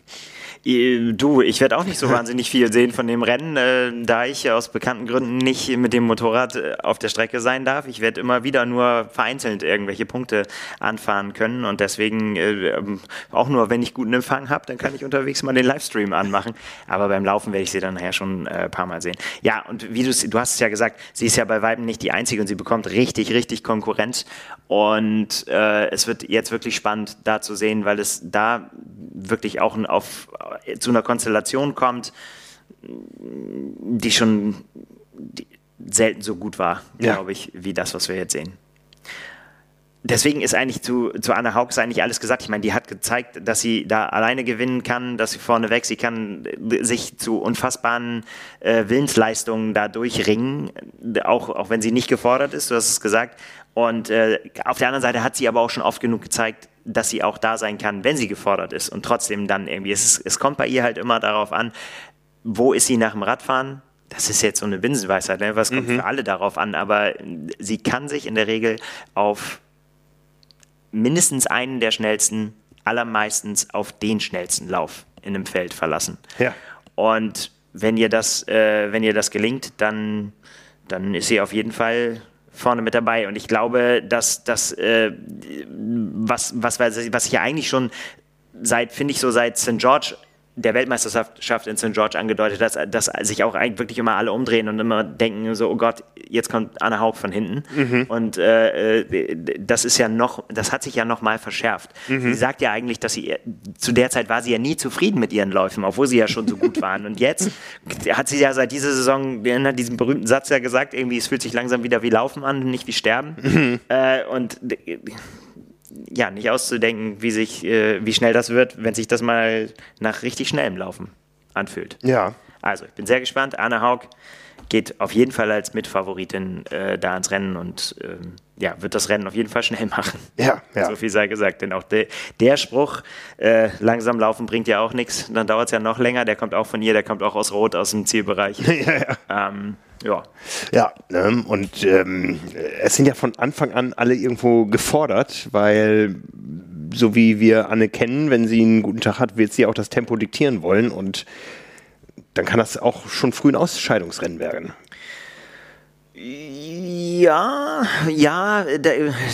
Du, ich werde auch nicht so wahnsinnig viel sehen von dem Rennen, äh, da ich aus bekannten Gründen nicht mit dem Motorrad äh, auf der Strecke sein darf. Ich werde immer wieder nur vereinzelt irgendwelche Punkte anfahren können und deswegen äh, ähm, auch nur, wenn ich guten Empfang habe, dann kann ich unterwegs mal den Livestream anmachen. Aber beim Laufen werde ich sie dann nachher schon ein äh, paar Mal sehen. Ja, und wie du du hast es ja gesagt, sie ist ja bei Weitem nicht die Einzige und sie bekommt richtig, richtig Konkurrenz. Und äh, es wird jetzt wirklich spannend da zu sehen, weil es da wirklich auch auf zu einer Konstellation kommt, die schon die selten so gut war, ja. glaube ich, wie das, was wir jetzt sehen. Deswegen ist eigentlich zu, zu Anna Hauks eigentlich alles gesagt. Ich meine, die hat gezeigt, dass sie da alleine gewinnen kann, dass sie vorneweg, sie kann sich zu unfassbaren äh, Willensleistungen da durchringen, auch, auch wenn sie nicht gefordert ist, du hast es gesagt. Und äh, auf der anderen Seite hat sie aber auch schon oft genug gezeigt, dass sie auch da sein kann, wenn sie gefordert ist und trotzdem dann irgendwie, es, es kommt bei ihr halt immer darauf an, wo ist sie nach dem Radfahren? Das ist jetzt so eine Binsenweisheit, ne? was kommt mhm. für alle darauf an, aber sie kann sich in der Regel auf mindestens einen der schnellsten, allermeistens auf den schnellsten Lauf in einem Feld verlassen. Ja. Und wenn ihr das, äh, wenn ihr das gelingt, dann, dann ist sie auf jeden Fall vorne mit dabei. Und ich glaube, dass das, äh, was, was, was ich ja eigentlich schon seit, finde ich so seit St. George der Weltmeisterschaft in St. George angedeutet, dass, dass sich auch eigentlich wirklich immer alle umdrehen und immer denken, so, oh Gott, jetzt kommt Anna Haug von hinten. Mhm. Und äh, äh, das ist ja noch, das hat sich ja noch mal verschärft. Mhm. Sie sagt ja eigentlich, dass sie, zu der Zeit war sie ja nie zufrieden mit ihren Läufen, obwohl sie ja schon so gut waren. Und jetzt hat sie ja seit dieser Saison in diesem berühmten Satz ja gesagt, irgendwie, es fühlt sich langsam wieder wie Laufen an, nicht wie Sterben. Mhm. Äh, und ja, nicht auszudenken, wie, sich, äh, wie schnell das wird, wenn sich das mal nach richtig schnellem Laufen anfühlt. Ja. Also, ich bin sehr gespannt. Anna Haug geht auf jeden Fall als Mitfavoritin äh, da ins Rennen und ähm, ja, wird das Rennen auf jeden Fall schnell machen. Ja, ja. So viel sei gesagt. Denn auch de, der Spruch, äh, langsam laufen bringt ja auch nichts, dann dauert es ja noch länger. Der kommt auch von ihr, der kommt auch aus Rot, aus dem Zielbereich. ja, ja. Ähm, ja. Ja, ne? und ähm, es sind ja von Anfang an alle irgendwo gefordert, weil so wie wir Anne kennen, wenn sie einen guten Tag hat, wird sie auch das Tempo diktieren wollen und dann kann das auch schon früh ein Ausscheidungsrennen werden. Ja, ja,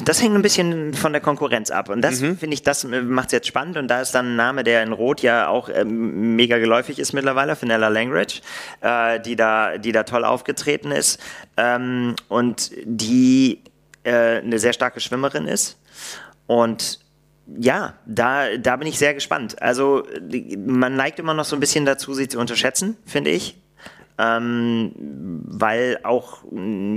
das hängt ein bisschen von der Konkurrenz ab. Und das mhm. finde ich, das macht es jetzt spannend. Und da ist dann ein Name, der in Rot ja auch ähm, mega geläufig ist mittlerweile, Finella Langridge, äh, die, da, die da toll aufgetreten ist ähm, und die äh, eine sehr starke Schwimmerin ist. Und ja, da, da bin ich sehr gespannt. Also man neigt immer noch so ein bisschen dazu, sie zu unterschätzen, finde ich ähm, weil auch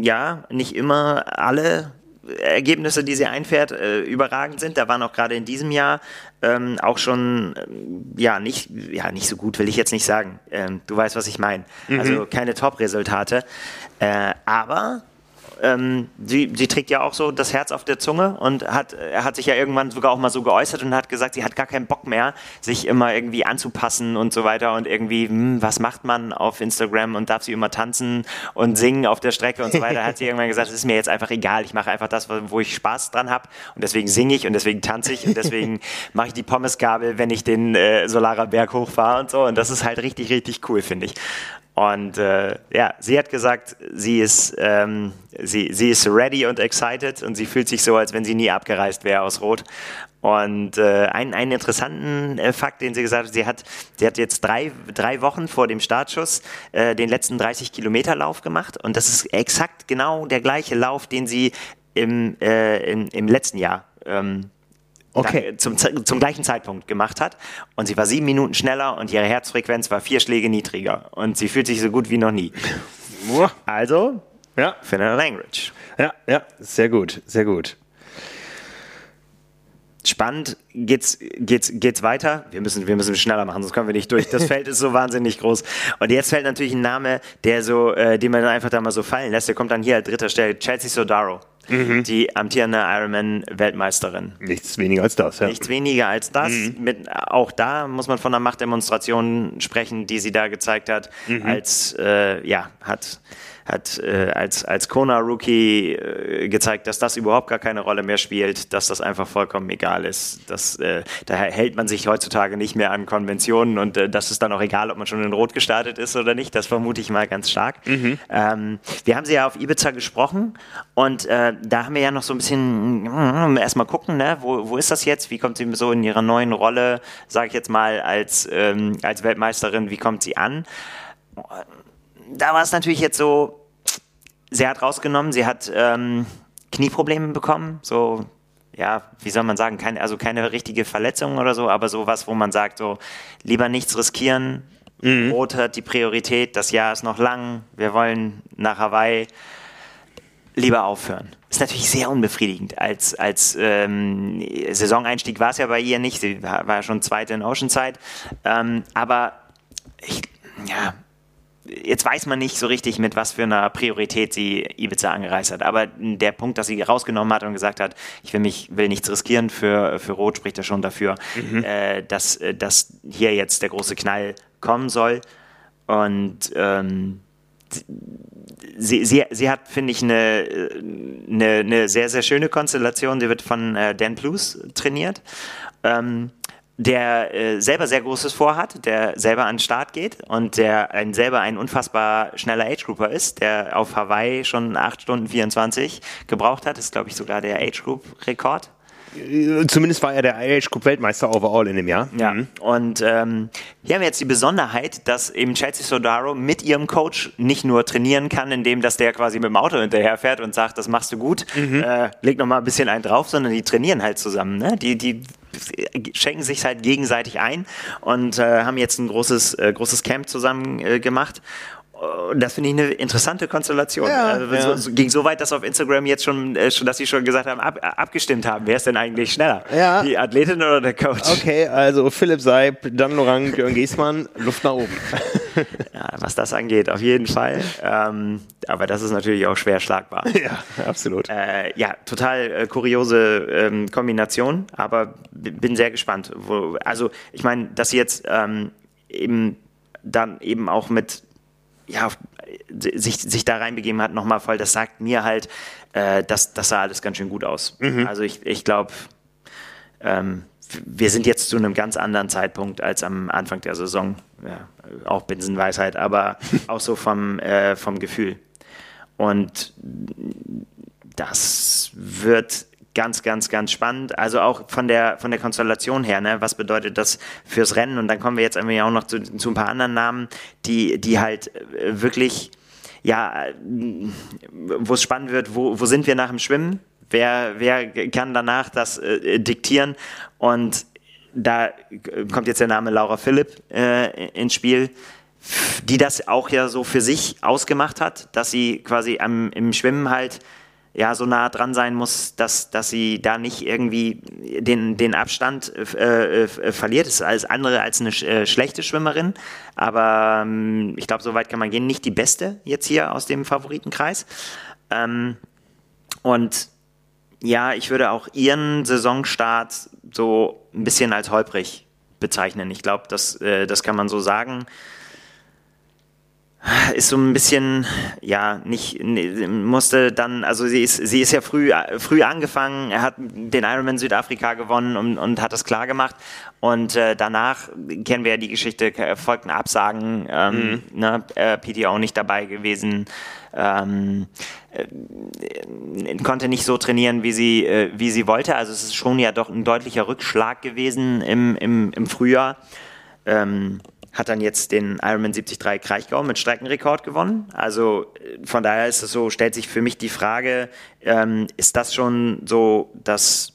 ja nicht immer alle Ergebnisse, die sie einfährt, äh, überragend sind. Da waren auch gerade in diesem Jahr ähm, auch schon, ähm, ja, nicht, ja, nicht so gut, will ich jetzt nicht sagen. Ähm, du weißt, was ich meine. Mhm. Also keine Top-Resultate. Äh, aber ähm, sie, sie trägt ja auch so das Herz auf der Zunge und hat, er hat sich ja irgendwann sogar auch mal so geäußert und hat gesagt, sie hat gar keinen Bock mehr, sich immer irgendwie anzupassen und so weiter und irgendwie, hm, was macht man auf Instagram und darf sie immer tanzen und singen auf der Strecke und so weiter. hat sie irgendwann gesagt, es ist mir jetzt einfach egal, ich mache einfach das, wo ich Spaß dran habe und deswegen singe ich und deswegen tanze ich und deswegen mache ich die Pommesgabel, wenn ich den äh, Solarer Berg hochfahre und so und das ist halt richtig, richtig cool, finde ich. Und äh, ja, sie hat gesagt, sie ist, ähm, sie, sie ist ready und excited und sie fühlt sich so, als wenn sie nie abgereist wäre aus Rot. Und äh, einen, einen interessanten äh, Fakt, den sie gesagt hat, sie hat, sie hat jetzt drei, drei Wochen vor dem Startschuss äh, den letzten 30 Kilometer Lauf gemacht und das ist exakt genau der gleiche Lauf, den sie im, äh, im, im letzten Jahr ähm, okay. zum, zum gleichen Zeitpunkt gemacht hat. Und sie war sieben Minuten schneller und ihre Herzfrequenz war vier Schläge niedriger. Und sie fühlt sich so gut wie noch nie. Also, ja. Fenner Langridge. Ja, ja, sehr gut, sehr gut. Spannend geht's, geht's, geht's weiter. Wir müssen, wir müssen schneller machen, sonst kommen wir nicht durch. Das Feld ist so wahnsinnig groß. Und jetzt fällt natürlich ein Name, der so, äh, den man einfach da mal so fallen lässt. Der kommt dann hier an dritter Stelle. Chelsea Sodaro. Mhm. Die amtierende Ironman-Weltmeisterin. Nichts weniger als das, ja. Nichts weniger als das. Mhm. Mit, auch da muss man von einer Machtdemonstration sprechen, die sie da gezeigt hat. Mhm. Als, äh, ja, hat hat äh, als, als Kona-Rookie äh, gezeigt, dass das überhaupt gar keine Rolle mehr spielt, dass das einfach vollkommen egal ist. Das, äh, daher hält man sich heutzutage nicht mehr an Konventionen und äh, das ist dann auch egal, ob man schon in Rot gestartet ist oder nicht. Das vermute ich mal ganz stark. Mhm. Ähm, wir haben sie ja auf Ibiza gesprochen und äh, da haben wir ja noch so ein bisschen äh, erstmal gucken, ne? wo, wo ist das jetzt? Wie kommt sie so in ihrer neuen Rolle, sage ich jetzt mal, als, ähm, als Weltmeisterin, wie kommt sie an? Da war es natürlich jetzt so, sie hat rausgenommen, sie hat ähm, Knieprobleme bekommen, so, ja, wie soll man sagen, keine, also keine richtige Verletzung oder so, aber sowas, wo man sagt, so, lieber nichts riskieren, mhm. Rot hat die Priorität, das Jahr ist noch lang, wir wollen nach Hawaii, lieber aufhören. Ist natürlich sehr unbefriedigend. Als, als ähm, Saisoneinstieg war es ja bei ihr nicht, sie war, schon zweite in Oceanside, ähm, aber ich, ja, jetzt weiß man nicht so richtig, mit was für einer Priorität sie Ibiza angereist hat. Aber der Punkt, dass sie rausgenommen hat und gesagt hat, ich will mich, will nichts riskieren für, für Rot, spricht ja schon dafür, mhm. äh, dass, äh, dass hier jetzt der große Knall kommen soll. Und ähm, sie, sie, sie hat, finde ich, eine, eine, eine sehr, sehr schöne Konstellation. Sie wird von äh, Dan Plus trainiert. Ähm, der äh, selber sehr Großes vorhat, der selber an den Start geht und der ein, selber ein unfassbar schneller Age-Grouper ist, der auf Hawaii schon 8 Stunden 24 gebraucht hat. Ist, glaube ich, sogar der Age-Group-Rekord. Äh, zumindest war er der Age Group Weltmeister overall in dem Jahr. Ja. Mhm. Und ähm, hier haben wir jetzt die Besonderheit, dass eben Chelsea Sodaro mit ihrem Coach nicht nur trainieren kann, indem dass der quasi mit dem Auto hinterherfährt und sagt, das machst du gut, mhm. äh, leg noch mal ein bisschen einen drauf, sondern die trainieren halt zusammen. Ne? Die, die schenken sich halt gegenseitig ein und äh, haben jetzt ein großes, äh, großes Camp zusammen äh, gemacht. Das finde ich eine interessante Konstellation. Ja, also, ja. So, ging so weit, dass auf Instagram jetzt schon, äh, dass sie schon gesagt haben, ab, abgestimmt haben. Wer ist denn eigentlich schneller? Ja. Die Athletin oder der Coach? Okay, also Philipp Seib, Dan Lorang, Björn Giesmann, Luft nach oben. ja, was das angeht, auf jeden Fall. Ähm, aber das ist natürlich auch schwer schlagbar. Ja, absolut. Äh, ja, total äh, kuriose ähm, Kombination, aber bin sehr gespannt. Wo, also, ich meine, dass sie jetzt ähm, eben dann eben auch mit ja, sich, sich da reinbegeben hat, nochmal voll, das sagt mir halt, äh, das, das sah alles ganz schön gut aus. Mhm. Also ich, ich glaube, ähm, wir sind jetzt zu einem ganz anderen Zeitpunkt als am Anfang der Saison. Ja, auch Binsenweisheit, aber auch so vom, äh, vom Gefühl. Und das wird ganz, ganz, ganz spannend. Also auch von der, von der Konstellation her, ne? was bedeutet das fürs Rennen? Und dann kommen wir jetzt irgendwie auch noch zu, zu ein paar anderen Namen, die, die halt äh, wirklich, ja, wo es spannend wird, wo, wo sind wir nach dem Schwimmen? Wer, wer kann danach das äh, diktieren? Und da kommt jetzt der Name Laura Philipp äh, ins Spiel, die das auch ja so für sich ausgemacht hat, dass sie quasi am, im Schwimmen halt ja, so nah dran sein muss, dass, dass sie da nicht irgendwie den, den Abstand äh, äh, verliert. Das ist alles andere als eine äh, schlechte Schwimmerin. Aber ähm, ich glaube, so weit kann man gehen. Nicht die beste jetzt hier aus dem Favoritenkreis. Ähm, und ja, ich würde auch ihren Saisonstart so ein bisschen als holprig bezeichnen. Ich glaube, das, äh, das kann man so sagen ist so ein bisschen, ja, nicht, musste dann, also sie ist, sie ist ja früh, früh angefangen, er hat den Ironman Südafrika gewonnen und, und hat das klar gemacht. Und äh, danach kennen wir ja die Geschichte, folgten Absagen, ähm, mhm. ne, äh, PTO nicht dabei gewesen, ähm, äh, konnte nicht so trainieren, wie sie, äh, wie sie wollte, also es ist schon ja doch ein deutlicher Rückschlag gewesen im, im, im Frühjahr. Ähm, hat dann jetzt den Ironman 73 Kraichgau mit Streckenrekord gewonnen. Also äh, von daher ist es so, stellt sich für mich die Frage, ähm, ist das schon so das,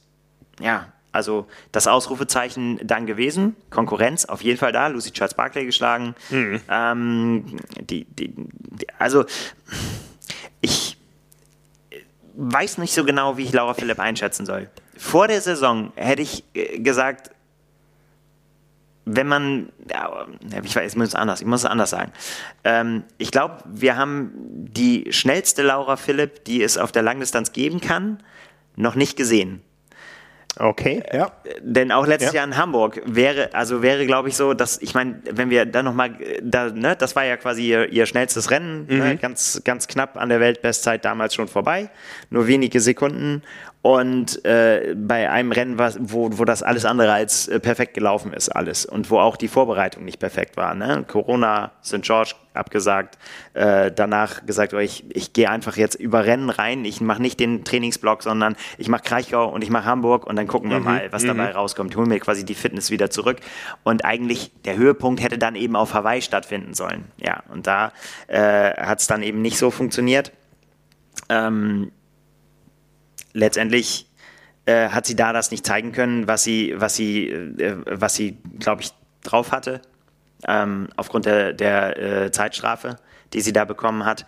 ja, also das Ausrufezeichen dann gewesen? Konkurrenz auf jeden Fall da, Lucy Charles Barclay geschlagen. Mhm. Ähm, die, die, die, also ich weiß nicht so genau, wie ich Laura Philipp einschätzen soll. Vor der Saison hätte ich äh, gesagt, wenn man, ja, ich weiß, ich muss es anders, ich muss es anders sagen. Ähm, ich glaube, wir haben die schnellste Laura Philipp, die es auf der Langdistanz geben kann, noch nicht gesehen. Okay, ja. Denn auch letztes ja. Jahr in Hamburg wäre, also wäre, glaube ich, so, dass, ich meine, wenn wir dann nochmal, da, ne, das war ja quasi ihr, ihr schnellstes Rennen, ne, mhm. ne, ganz, ganz knapp an der Weltbestzeit damals schon vorbei, nur wenige Sekunden. Und äh, bei einem Rennen, was, wo, wo das alles andere als äh, perfekt gelaufen ist, alles. Und wo auch die Vorbereitung nicht perfekt war. Ne? Corona, St. George abgesagt, äh, danach gesagt, oh, ich, ich gehe einfach jetzt über Rennen rein, ich mache nicht den Trainingsblock, sondern ich mache Kraichgau und ich mache Hamburg und dann gucken wir mhm, mal, was dabei mhm. rauskommt. Ich hole mir quasi die Fitness wieder zurück. Und eigentlich der Höhepunkt hätte dann eben auf Hawaii stattfinden sollen. Ja, und da äh, hat es dann eben nicht so funktioniert. Ähm, letztendlich äh, hat sie da das nicht zeigen können, was sie, was sie, äh, was sie, glaube ich, drauf hatte, ähm, aufgrund der, der äh, Zeitstrafe, die sie da bekommen hat.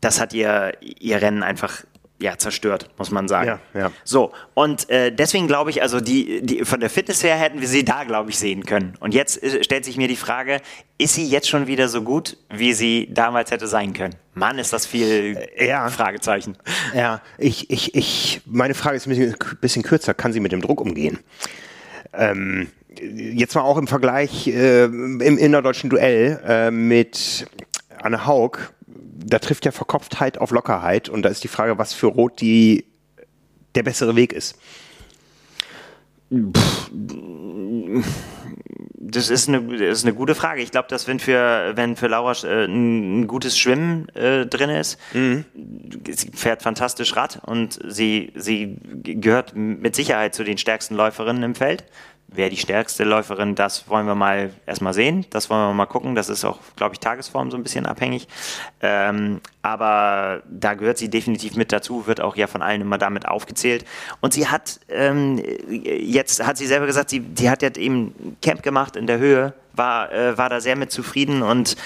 Das hat ihr, ihr Rennen einfach ja, zerstört, muss man sagen. Ja, ja. So, und äh, deswegen glaube ich, also die, die, von der Fitness her hätten wir sie da, glaube ich, sehen können. Und jetzt äh, stellt sich mir die Frage, ist sie jetzt schon wieder so gut, wie sie damals hätte sein können? Mann, ist das viel äh, ja. Fragezeichen. Ja, ich, ich, ich, meine Frage ist ein bisschen, bisschen kürzer. Kann sie mit dem Druck umgehen? Ähm, jetzt mal auch im Vergleich äh, im innerdeutschen Duell äh, mit Anne Haug da trifft ja Verkopftheit auf Lockerheit und da ist die Frage, was für Rot die, der bessere Weg ist. Das ist eine, das ist eine gute Frage. Ich glaube, dass wenn für, wenn für Laura äh, ein, ein, gutes Schwimmen äh, drin ist, mhm. sie fährt fantastisch Rad und sie, sie gehört mit Sicherheit zu den stärksten Läuferinnen im Feld wer die stärkste Läuferin, das wollen wir mal erstmal sehen. Das wollen wir mal gucken. Das ist auch, glaube ich, Tagesform so ein bisschen abhängig. Ähm, aber da gehört sie definitiv mit dazu, wird auch ja von allen immer damit aufgezählt. Und sie hat, ähm, jetzt hat sie selber gesagt, sie, die hat jetzt eben Camp gemacht in der Höhe, war, äh, war da sehr mit zufrieden und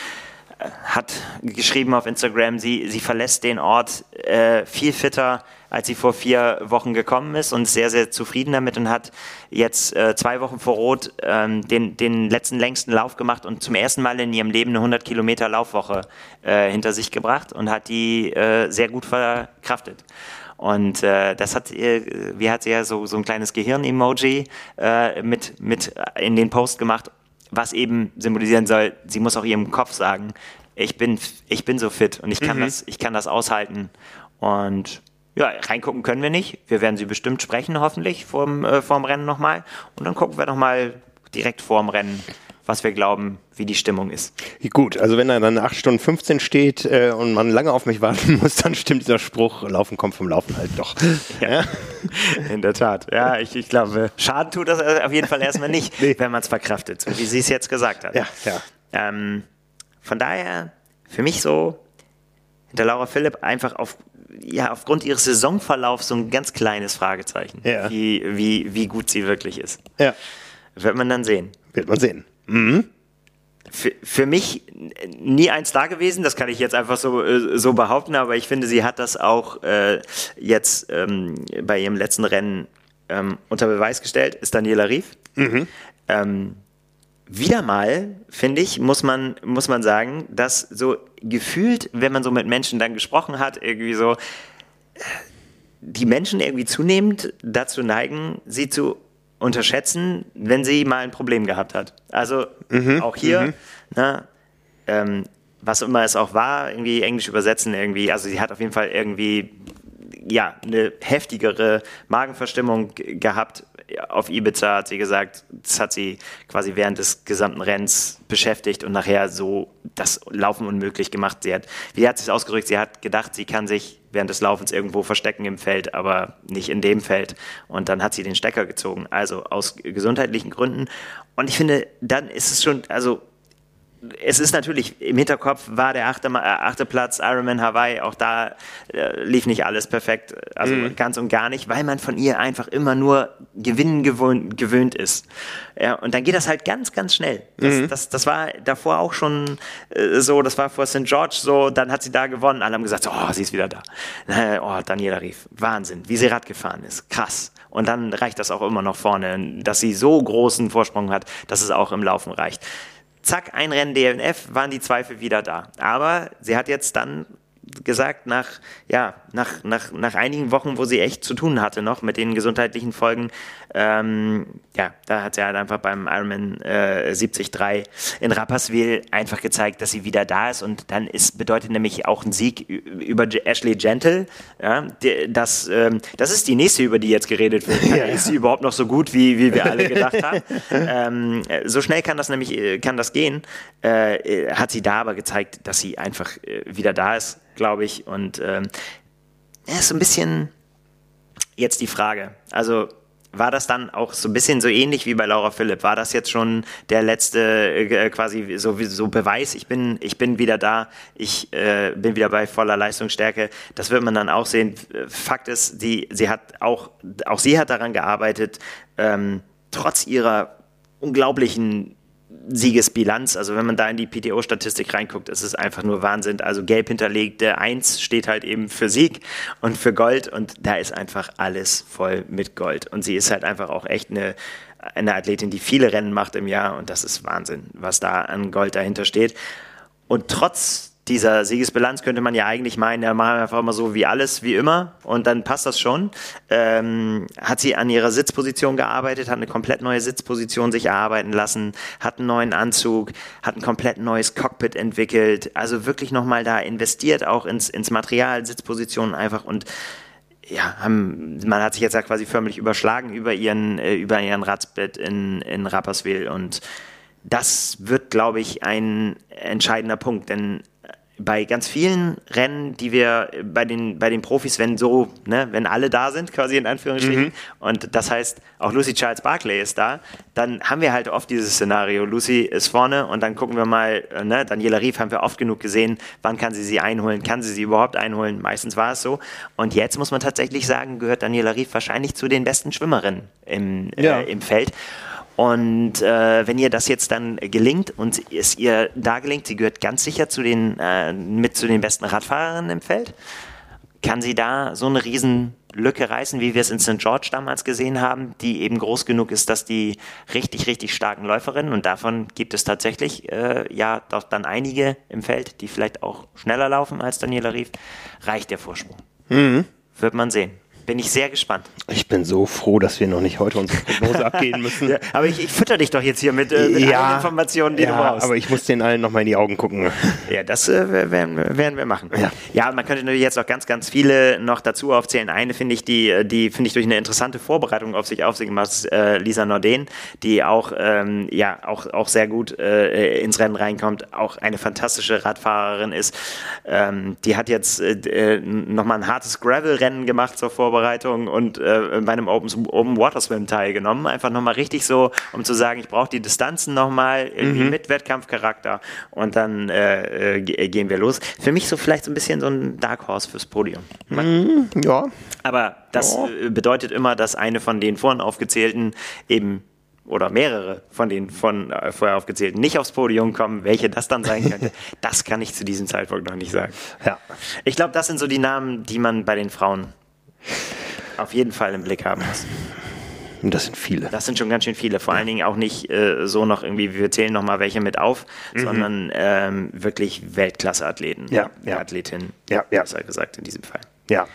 äh, hat geschrieben auf Instagram, sie, sie verlässt den Ort äh, viel fitter, als sie vor vier Wochen gekommen ist und sehr, sehr zufrieden damit und hat jetzt äh, zwei Wochen vor Rot ähm, den, den letzten längsten Lauf gemacht und zum ersten Mal in ihrem Leben eine 100 Kilometer Laufwoche äh, hinter sich gebracht und hat die äh, sehr gut verkraftet. Und äh, das hat ihr, wie hat sie ja so, so ein kleines Gehirn-Emoji äh, mit, mit in den Post gemacht, was eben symbolisieren soll, sie muss auch ihrem Kopf sagen, ich bin, ich bin so fit und ich kann, mhm. das, ich kann das aushalten. Und ja, reingucken können wir nicht. Wir werden sie bestimmt sprechen, hoffentlich, vorm, äh, vorm Rennen nochmal. Und dann gucken wir nochmal direkt vorm Rennen, was wir glauben, wie die Stimmung ist. Gut, also wenn er dann 8 Stunden 15 steht äh, und man lange auf mich warten muss, dann stimmt dieser Spruch, Laufen kommt vom Laufen halt doch. Ja, ja. in der Tat. Ja, ich, ich glaube, Schaden tut das auf jeden Fall erstmal nicht, nee. wenn man es verkraftet, so wie sie es jetzt gesagt hat. Ja, ja. Ähm, von daher, für mich so, hinter Laura Philipp einfach auf ja, aufgrund ihres Saisonverlaufs so ein ganz kleines Fragezeichen, ja. wie, wie, wie gut sie wirklich ist. Ja. Wird man dann sehen. Wird man sehen. Mhm. für, für mich nie eins da gewesen, das kann ich jetzt einfach so, äh, so behaupten, aber ich finde, sie hat das auch äh, jetzt ähm, bei ihrem letzten Rennen ähm, unter Beweis gestellt, ist Daniela Rief. Mhm. Ähm, wieder mal, finde ich, muss man, muss man sagen, dass so gefühlt, wenn man so mit Menschen dann gesprochen hat, irgendwie so, die Menschen irgendwie zunehmend dazu neigen, sie zu unterschätzen, wenn sie mal ein Problem gehabt hat. Also mhm, auch hier, mhm. ne, ähm, was immer es auch war, irgendwie Englisch übersetzen irgendwie. Also sie hat auf jeden Fall irgendwie ja eine heftigere Magenverstimmung gehabt. Auf Ibiza hat sie gesagt, das hat sie quasi während des gesamten Rennens beschäftigt und nachher so das Laufen unmöglich gemacht. Sie hat, wie hat sie es ausgedrückt? Sie hat gedacht, sie kann sich während des Laufens irgendwo verstecken im Feld, aber nicht in dem Feld. Und dann hat sie den Stecker gezogen, also aus gesundheitlichen Gründen. Und ich finde, dann ist es schon, also es ist natürlich im Hinterkopf war der achte, äh, achte Platz Ironman Hawaii, auch da äh, lief nicht alles perfekt, also mhm. ganz und gar nicht, weil man von ihr einfach immer nur Gewinnen gewöhnt, gewöhnt ist. Ja, und dann geht das halt ganz, ganz schnell. Das, mhm. das, das war davor auch schon äh, so, das war vor St. George so, dann hat sie da gewonnen, alle haben gesagt, oh, sie ist wieder da. Oh, Daniela Rief, Wahnsinn, wie sie Rad gefahren ist, krass. Und dann reicht das auch immer noch vorne, dass sie so großen Vorsprung hat, dass es auch im Laufen reicht zack, ein Rennen DNF, waren die Zweifel wieder da. Aber sie hat jetzt dann gesagt, nach, ja, nach, nach, nach einigen Wochen, wo sie echt zu tun hatte noch mit den gesundheitlichen Folgen, ähm, ja, da hat sie halt einfach beim Ironman äh, 73 in Rapperswil einfach gezeigt, dass sie wieder da ist und dann ist, bedeutet nämlich auch ein Sieg über Ashley Gentle. Ja, das, ähm, das ist die nächste, über die jetzt geredet wird. Ja, ist sie überhaupt noch so gut, wie, wie wir alle gedacht haben? ähm, so schnell kann das nämlich äh, kann das gehen. Äh, hat sie da aber gezeigt, dass sie einfach äh, wieder da ist, glaube ich. Und ähm, ja, ist so ein bisschen jetzt die Frage. Also war das dann auch so ein bisschen so ähnlich wie bei Laura Philipp? War das jetzt schon der letzte äh, quasi so, so Beweis, ich bin, ich bin wieder da, ich äh, bin wieder bei voller Leistungsstärke? Das wird man dann auch sehen. Fakt ist, die, sie hat auch, auch sie hat daran gearbeitet, ähm, trotz ihrer unglaublichen Siegesbilanz. Also wenn man da in die PTO-Statistik reinguckt, ist es einfach nur Wahnsinn. Also gelb hinterlegte 1 steht halt eben für Sieg und für Gold und da ist einfach alles voll mit Gold. Und sie ist halt einfach auch echt eine, eine Athletin, die viele Rennen macht im Jahr und das ist Wahnsinn, was da an Gold dahinter steht. Und trotz dieser Siegesbilanz könnte man ja eigentlich meinen, machen wir einfach immer so wie alles, wie immer und dann passt das schon. Ähm, hat sie an ihrer Sitzposition gearbeitet, hat eine komplett neue Sitzposition sich erarbeiten lassen, hat einen neuen Anzug, hat ein komplett neues Cockpit entwickelt, also wirklich nochmal da investiert auch ins, ins Material, Sitzpositionen einfach und ja, haben, man hat sich jetzt ja quasi förmlich überschlagen über ihren, äh, über ihren Radsbett in, in Rapperswil und das wird, glaube ich, ein entscheidender Punkt, denn bei ganz vielen Rennen, die wir bei den, bei den Profis, wenn so, ne, wenn alle da sind, quasi in Anführungsstrichen, mhm. und das heißt, auch Lucy Charles Barclay ist da, dann haben wir halt oft dieses Szenario. Lucy ist vorne und dann gucken wir mal, ne, Daniela Rief haben wir oft genug gesehen, wann kann sie sie einholen, kann sie sie überhaupt einholen? Meistens war es so. Und jetzt muss man tatsächlich sagen, gehört Daniela Rief wahrscheinlich zu den besten Schwimmerinnen im, ja. äh, im Feld. Und äh, wenn ihr das jetzt dann gelingt und es ihr da gelingt, sie gehört ganz sicher zu den, äh, mit zu den besten Radfahrerinnen im Feld, kann sie da so eine Riesenlücke reißen, wie wir es in St. George damals gesehen haben, die eben groß genug ist, dass die richtig, richtig starken Läuferinnen, und davon gibt es tatsächlich äh, ja doch dann einige im Feld, die vielleicht auch schneller laufen als Daniela Rief, reicht der Vorsprung. Mhm. Wird man sehen bin ich sehr gespannt. Ich bin so froh, dass wir noch nicht heute unsere Prognose abgehen müssen. Ja, aber ich, ich fütter dich doch jetzt hier mit, äh, mit ja, allen Informationen, die ja, du brauchst. aber ich muss den allen nochmal in die Augen gucken. Ja, das äh, werden, werden, wir machen. Ja. ja, man könnte natürlich jetzt auch ganz, ganz viele noch dazu aufzählen. Eine finde ich, die, die finde ich durch eine interessante Vorbereitung auf sich auf sich gemacht, ist, äh, Lisa Norden, die auch, ähm, ja, auch, auch sehr gut äh, ins Rennen reinkommt, auch eine fantastische Radfahrerin ist. Ähm, die hat jetzt äh, äh nochmal ein hartes Gravel-Rennen gemacht zur Vorbereitung Vorbereitung und äh, bei einem Open, Open Water Swim teilgenommen. Einfach nochmal richtig so, um zu sagen, ich brauche die Distanzen nochmal irgendwie mhm. mit Wettkampfcharakter und dann äh, äh, gehen wir los. Für mich so vielleicht so ein bisschen so ein Dark Horse fürs Podium. Mhm, ja. Aber das ja. Äh, bedeutet immer, dass eine von den vorhin aufgezählten eben oder mehrere von den von äh, vorher aufgezählten nicht aufs Podium kommen, welche das dann sein könnte, das kann ich zu diesem Zeitpunkt noch nicht sagen. Ja. Ich glaube, das sind so die Namen, die man bei den Frauen auf jeden Fall im Blick haben muss. Und das sind viele. Das sind schon ganz schön viele. Vor allen Dingen auch nicht äh, so noch irgendwie, wir zählen noch mal welche mit auf, sondern ähm, wirklich Weltklasse-Athleten. Ja, ja. Athletinnen. Ja, ja. Besser gesagt in diesem Fall. Ja.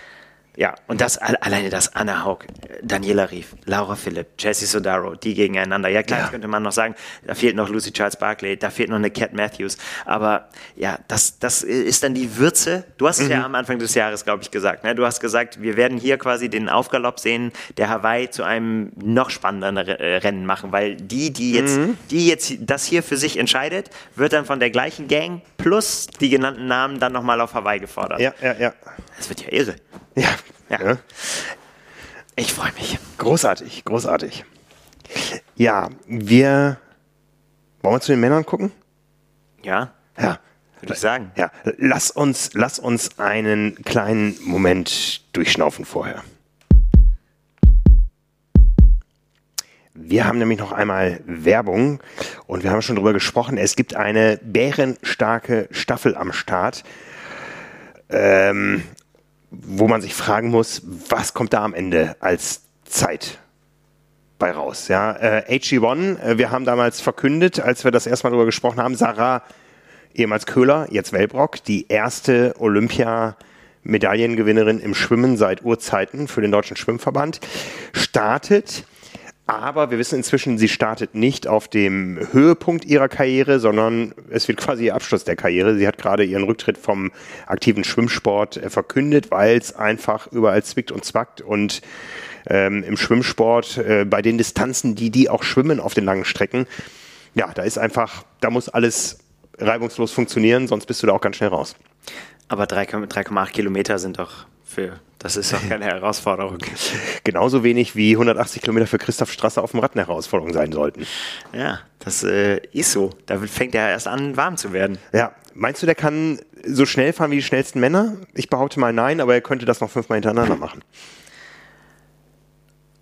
Ja, und das alle- alleine das Anna Haug, Daniela Rief, Laura Philipp, Jessie Sodaro, die gegeneinander. Ja, klar, Ja. könnte man noch sagen, da fehlt noch Lucy Charles Barkley, da fehlt noch eine Cat Matthews. Aber ja, das, das ist dann die Würze. Du hast es ja am Anfang des Jahres, glaube ich, gesagt. Ne? Du hast gesagt, wir werden hier quasi den Aufgalopp sehen, der Hawaii zu einem noch spannenderen äh, Rennen machen, weil die, die jetzt, die jetzt das hier für sich entscheidet, wird dann von der gleichen Gang plus die genannten Namen dann nochmal auf Hawaii gefordert. Ja, ja, ja. Das wird ja irre. Ja. Ja. ja. Ich freue mich. Großartig, großartig. Ja, wir. Wollen wir zu den Männern gucken? Ja, Ja. würde ich sagen. Ja, lass uns, lass uns einen kleinen Moment durchschnaufen vorher. Wir haben nämlich noch einmal Werbung und wir haben schon drüber gesprochen. Es gibt eine bärenstarke Staffel am Start, ähm, wo man sich fragen muss, was kommt da am Ende als Zeit bei raus? Ja, äh, HG1, äh, wir haben damals verkündet, als wir das erstmal drüber gesprochen haben, Sarah ehemals Köhler, jetzt Wellbrock, die erste Olympia-Medaillengewinnerin im Schwimmen seit Urzeiten für den Deutschen Schwimmverband, startet. Aber wir wissen inzwischen, sie startet nicht auf dem Höhepunkt ihrer Karriere, sondern es wird quasi ihr Abschluss der Karriere. Sie hat gerade ihren Rücktritt vom aktiven Schwimmsport äh, verkündet, weil es einfach überall zwickt und zwackt und ähm, im Schwimmsport äh, bei den Distanzen, die die auch schwimmen auf den langen Strecken, ja, da ist einfach, da muss alles reibungslos funktionieren, sonst bist du da auch ganz schnell raus. Aber 3,- 3,8 Kilometer sind doch für, das ist doch keine Herausforderung. Genauso wenig wie 180 Kilometer für Christoph Strasser auf dem Rad eine Herausforderung sein sollten. Ja, das äh, ist so. Da fängt er erst an, warm zu werden. Ja, meinst du, der kann so schnell fahren wie die schnellsten Männer? Ich behaupte mal nein, aber er könnte das noch fünfmal hintereinander machen.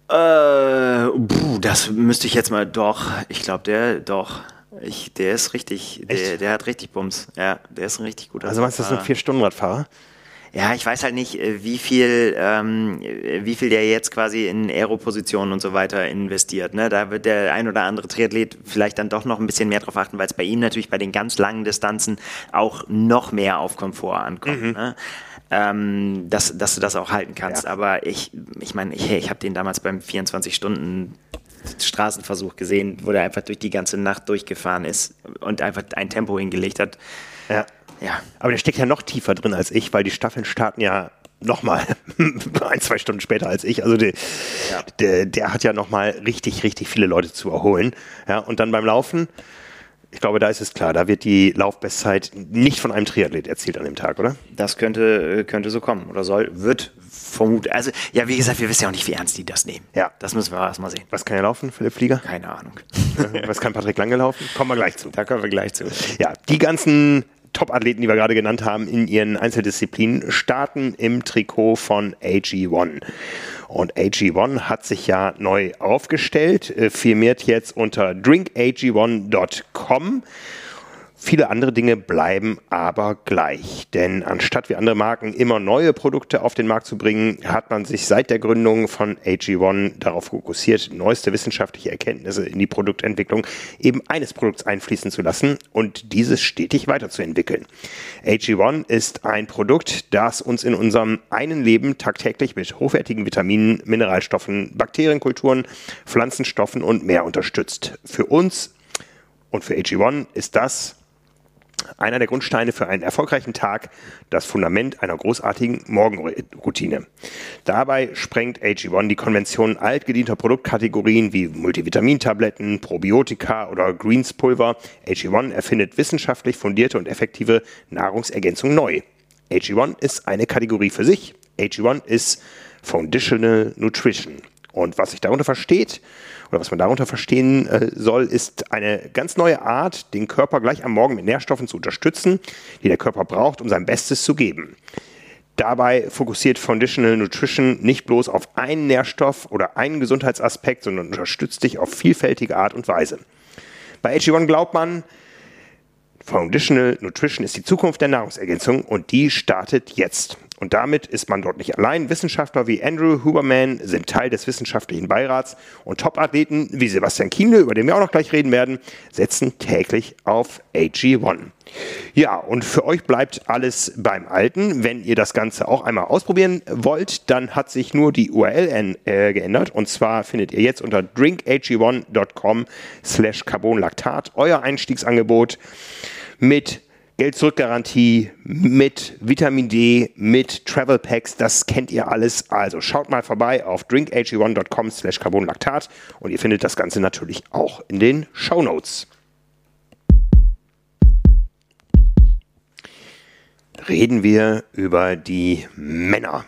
Äh, puh, das müsste ich jetzt mal, doch, ich glaube, der, doch. Ich, der ist richtig, der, der hat richtig Bums. Ja, der ist ein richtig guter Also meinst du, das sind Fahrer. vier Stunden Radfahrer? Ja, ich weiß halt nicht, äh, wie viel, ähm, äh, wie viel der jetzt quasi in Aeropositionen und so weiter investiert. Ne? Da wird der ein oder andere Triathlet vielleicht dann doch noch ein bisschen mehr drauf achten, weil es bei ihm natürlich bei den ganz langen Distanzen auch noch mehr auf Komfort ankommt. Ne? Ähm, dass, dass du das auch halten kannst. Ja. Aber ich, ich meine, ich, ich habe den damals beim 24 Stunden Straßenversuch gesehen, wo der einfach durch die ganze Nacht durchgefahren ist und einfach ein Tempo hingelegt hat. Ja. Ja, Aber der steckt ja noch tiefer drin als ich, weil die Staffeln starten ja nochmal ein, zwei Stunden später als ich. Also der, Ja. der, der hat ja nochmal richtig, richtig viele Leute zu erholen. Ja, und dann beim Laufen, ich glaube, da ist es klar, da wird die Laufbestzeit nicht von einem Triathlet erzielt an dem Tag, oder? Das könnte, äh, könnte so kommen oder soll, wird vermutet. Also, ja, wie gesagt, wir wissen ja auch nicht, wie ernst die das nehmen. Ja. Das müssen wir erst mal sehen. Was kann er laufen, Philipp Flieger? Keine Ahnung. Was kann Patrick Lange laufen? Kommen wir gleich zu. Da kommen wir gleich zu. Ja, die ganzen Top-Athleten, die wir gerade genannt haben, in ihren Einzeldisziplinen, starten im Trikot von AG1. Und AG1 hat sich ja neu aufgestellt, äh, firmiert jetzt unter drinkag1.com. Viele andere Dinge bleiben aber gleich. Denn anstatt wie andere Marken immer neue Produkte auf den Markt zu bringen, hat man sich seit der Gründung von AG1 darauf fokussiert, neueste wissenschaftliche Erkenntnisse in die Produktentwicklung eben eines Produkts einfließen zu lassen und dieses stetig weiterzuentwickeln. AG1 ist ein Produkt, das uns in unserem einen Leben tagtäglich mit hochwertigen Vitaminen, Mineralstoffen, Bakterienkulturen, Pflanzenstoffen und mehr unterstützt. Für uns und für AG1 ist das einer der Grundsteine für einen erfolgreichen Tag, das Fundament einer großartigen Morgenroutine. Dabei sprengt AG1 die Konvention altgedienter Produktkategorien wie Multivitamintabletten, Probiotika oder Greenspulver. AG1 erfindet wissenschaftlich fundierte und effektive Nahrungsergänzung neu. AG1 ist eine Kategorie für sich. AG1 ist Foundational Nutrition. Und was sich darunter versteht, oder was man darunter verstehen äh, soll, ist eine ganz neue Art, den Körper gleich am Morgen mit Nährstoffen zu unterstützen, die der Körper braucht, um sein Bestes zu geben. Dabei fokussiert Foundational Nutrition nicht bloß auf einen Nährstoff oder einen Gesundheitsaspekt, sondern unterstützt dich auf vielfältige Art und Weise. Bei AG1 glaubt man, Foundational Nutrition ist die Zukunft der Nahrungsergänzung und die startet jetzt. Und damit ist man dort nicht allein. Wissenschaftler wie Andrew Huberman sind Teil des wissenschaftlichen Beirats und Topathleten wie Sebastian Kienle, über den wir auch noch gleich reden werden, setzen täglich auf AG1. Ja, und für euch bleibt alles beim Alten. Wenn ihr das Ganze auch einmal ausprobieren wollt, dann hat sich nur die URL äh, geändert. Und zwar findet ihr jetzt unter drinkag1.com slash Carbonlactat euer Einstiegsangebot mit Geld-Zurück-Garantie, mit Vitamin D, mit Travel Packs, das kennt ihr alles. Also schaut mal vorbei auf drinkag1.com slash Carbonlactat und ihr findet das Ganze natürlich auch in den Show Notes. Reden wir über die Männer.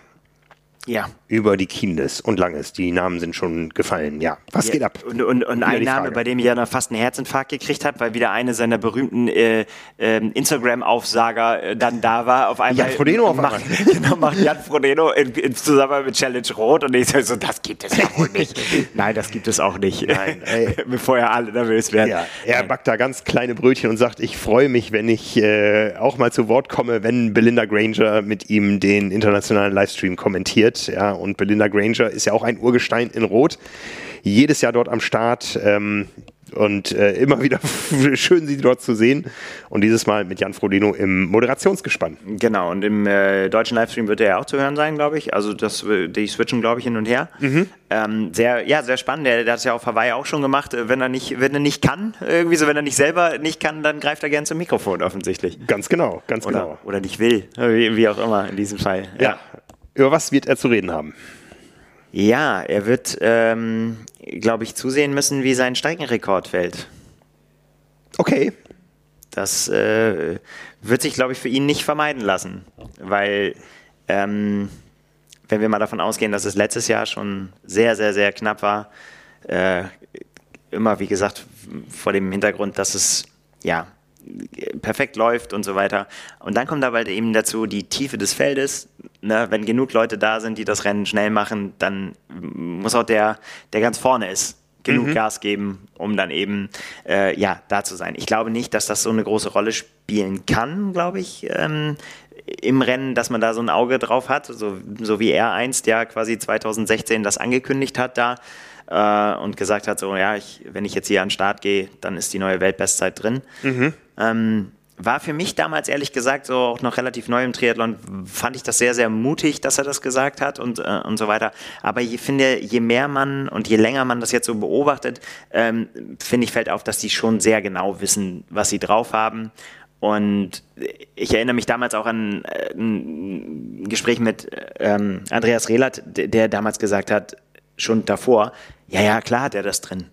Ja. Über die Kindes und Langes. Die Namen sind schon gefallen. Ja, was ja, geht ab? Und, und, und ein Name, bei dem ich ja noch fast einen Herzinfarkt gekriegt habe, weil wieder eine seiner berühmten äh, äh, Instagram-Aufsager äh, dann da war. Auf einmal Jan Frodeno auf macht, genau, macht Jan Frodeno in, in Zusammenhang mit Challenge Rot und ich so, das gibt es ja wohl nicht. Nein, das gibt es auch nicht. Nein, Bevor ja alle nervös werden. Ja, er backt da ganz kleine Brötchen und sagt, ich freue mich, wenn ich äh, auch mal zu Wort komme, wenn Belinda Granger mit ihm den internationalen Livestream kommentiert. Ja, und Belinda Granger ist ja auch ein Urgestein in Rot. Jedes Jahr dort am Start. Ähm, und äh, immer wieder schön, sie dort zu sehen. Und dieses Mal mit Jan Frodeno im Moderationsgespann. Genau, und im äh, deutschen Livestream wird er ja auch zu hören sein, glaube ich. Also das, die switchen, glaube ich, hin und her. Mhm. Ähm, sehr, ja, sehr spannend. Der, der hat es ja auf Hawaii auch schon gemacht. Wenn er nicht, wenn er nicht kann, irgendwie so, wenn er nicht selber nicht kann, dann greift er gern zum Mikrofon offensichtlich. Ganz genau, ganz oder, genau. Oder nicht will, wie, wie, auch immer in diesem Fall. ja. ja. Über was wird er zu reden haben? Ja, er wird, ähm, glaube ich, zusehen müssen, wie sein Streckenrekord fällt. Okay. Das äh, wird sich, glaube ich, für ihn nicht vermeiden lassen, weil ähm, wenn wir mal davon ausgehen, dass es letztes Jahr schon sehr, sehr, sehr knapp war, äh, immer, wie gesagt, vor dem Hintergrund, dass es ja perfekt läuft und so weiter. Und dann kommt aber halt eben dazu die Tiefe des Feldes. Ne? Wenn genug Leute da sind, die das Rennen schnell machen, dann muss auch der, der ganz vorne ist, genug mhm. Gas geben, um dann eben äh, ja da zu sein. Ich glaube nicht, dass das so eine große Rolle spielen kann, glaube ich, ähm, im Rennen, dass man da so ein Auge drauf hat, so, so wie er einst ja quasi 2016 das angekündigt hat da äh, und gesagt hat, so ja, ich, wenn ich jetzt hier an den Start gehe, dann ist die neue Weltbestzeit drin. Mhm. Ähm, war für mich damals ehrlich gesagt so auch noch relativ neu im Triathlon, fand ich das sehr, sehr mutig, dass er das gesagt hat und, äh, und so weiter. Aber ich finde, je mehr man und je länger man das jetzt so beobachtet, ähm, finde ich, fällt auf, dass die schon sehr genau wissen, was sie drauf haben. Und ich erinnere mich damals auch an äh, ein Gespräch mit ähm, Andreas Rehlert, der, der damals gesagt hat, schon davor, ja, ja, klar hat er das drin.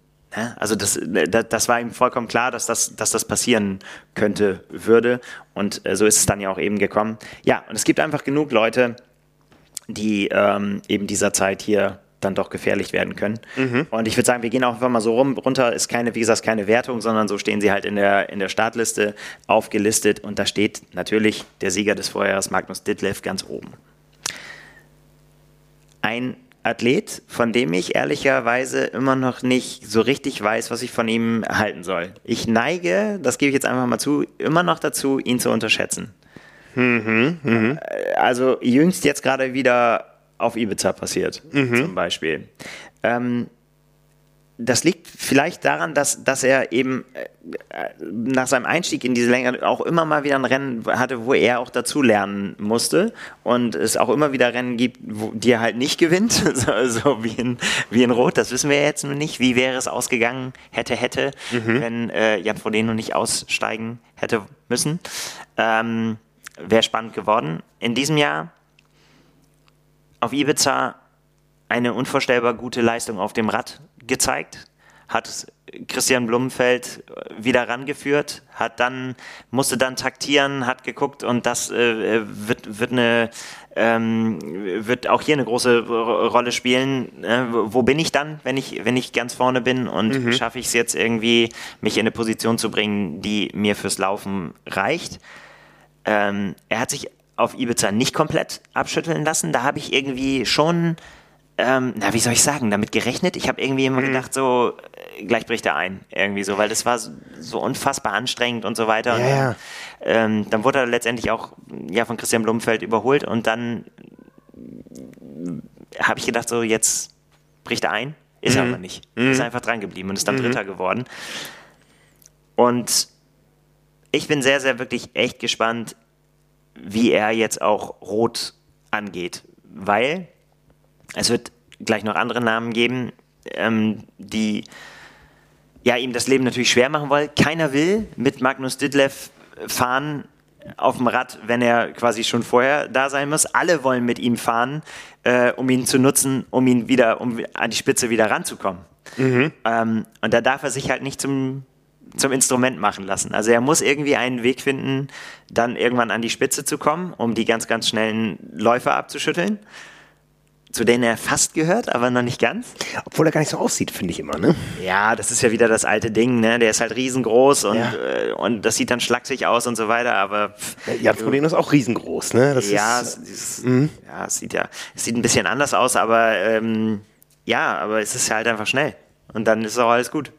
Also das, das war ihm vollkommen klar, dass das, dass das passieren könnte, würde. Und äh, so ist es dann ja auch eben gekommen. Ja, und es gibt einfach genug Leute, die ähm, eben dieser Zeit hier dann doch gefährlich werden können. Mhm. Und ich würde sagen, wir gehen auch einfach mal so rum, runter, ist keine, wie gesagt, keine Wertung, sondern so stehen sie halt in der, in der Startliste aufgelistet und da steht natürlich der Sieger des Vorjahres, Magnus Ditlev, ganz oben. Ein Athlet, von dem ich ehrlicherweise immer noch nicht so richtig weiß, was ich von ihm halten soll. Ich neige, das gebe ich jetzt einfach mal zu, immer noch dazu, ihn zu unterschätzen. Mhm, mh. Also jüngst jetzt gerade wieder auf Ibiza passiert, mhm. zum Beispiel. Ähm, das liegt vielleicht daran, dass, dass er eben äh, nach seinem Einstieg in diese Länge auch immer mal wieder ein Rennen hatte, wo er auch dazulernen musste und es auch immer wieder Rennen gibt, wo, die er halt nicht gewinnt, so, so, wie, in, wie in Rot. Das wissen wir jetzt nur nicht. Wie wäre es ausgegangen, hätte, hätte, mhm. wenn äh, Jan Frodeno nicht aussteigen hätte müssen. Ähm, Wäre spannend geworden. In diesem Jahr auf Ibiza eine unvorstellbar gute Leistung auf dem Rad gezeigt, hat Christian Blumenfeld wieder rangeführt, hat dann, musste dann taktieren, hat geguckt und das äh, wird, wird eine ähm, wird auch hier eine große Rolle spielen. Äh, wo bin ich dann, wenn ich, wenn ich ganz vorne bin und mhm. schaffe ich es jetzt irgendwie, mich in eine Position zu bringen, die mir fürs Laufen reicht? Ähm, er hat sich auf Ibiza nicht komplett abschütteln lassen. Da habe ich irgendwie schon, ähm, na, wie soll ich sagen, damit gerechnet. Ich habe irgendwie immer Mhm. gedacht, so, äh, gleich bricht er ein, irgendwie so, weil das war so, so unfassbar anstrengend und so weiter. Ja, ja. dann, ähm, dann wurde er letztendlich auch ja, von Christian Blumenfeld überholt und dann habe ich gedacht, so, jetzt bricht er ein. Ist er aber nicht. Ist einfach dran geblieben und ist dann Dritter geworden. Und ich bin sehr, sehr wirklich echt gespannt, wie er jetzt auch Rot angeht, weil es wird gleich noch andere Namen geben, ähm, die ja, ihm das Leben natürlich schwer machen wollen. Keiner will mit Magnus Ditlev fahren auf dem Rad, wenn er quasi schon vorher da sein muss. Alle wollen mit ihm fahren, äh, um ihn zu nutzen, um ihn wieder, um an die Spitze wieder ranzukommen. Ähm, und da darf er sich halt nicht zum, zum Instrument machen lassen. Also er muss irgendwie einen Weg finden, dann irgendwann an die Spitze zu kommen, um die ganz, ganz schnellen Läufer abzuschütteln, zu denen er fast gehört, aber noch nicht ganz. Obwohl er gar nicht so aussieht, finde ich immer, ne? Ja, das ist ja wieder das alte Ding, ne? Der ist halt riesengroß und, Ja. äh, und das sieht dann schlaksig aus und so weiter, aber pff, Jan Frodeno ist auch riesengroß, ne? Das ja, ist, es, es, ja, es sieht ja, es sieht ein bisschen anders aus, aber ähm, ja, aber es ist halt einfach schnell. Und dann ist auch alles gut.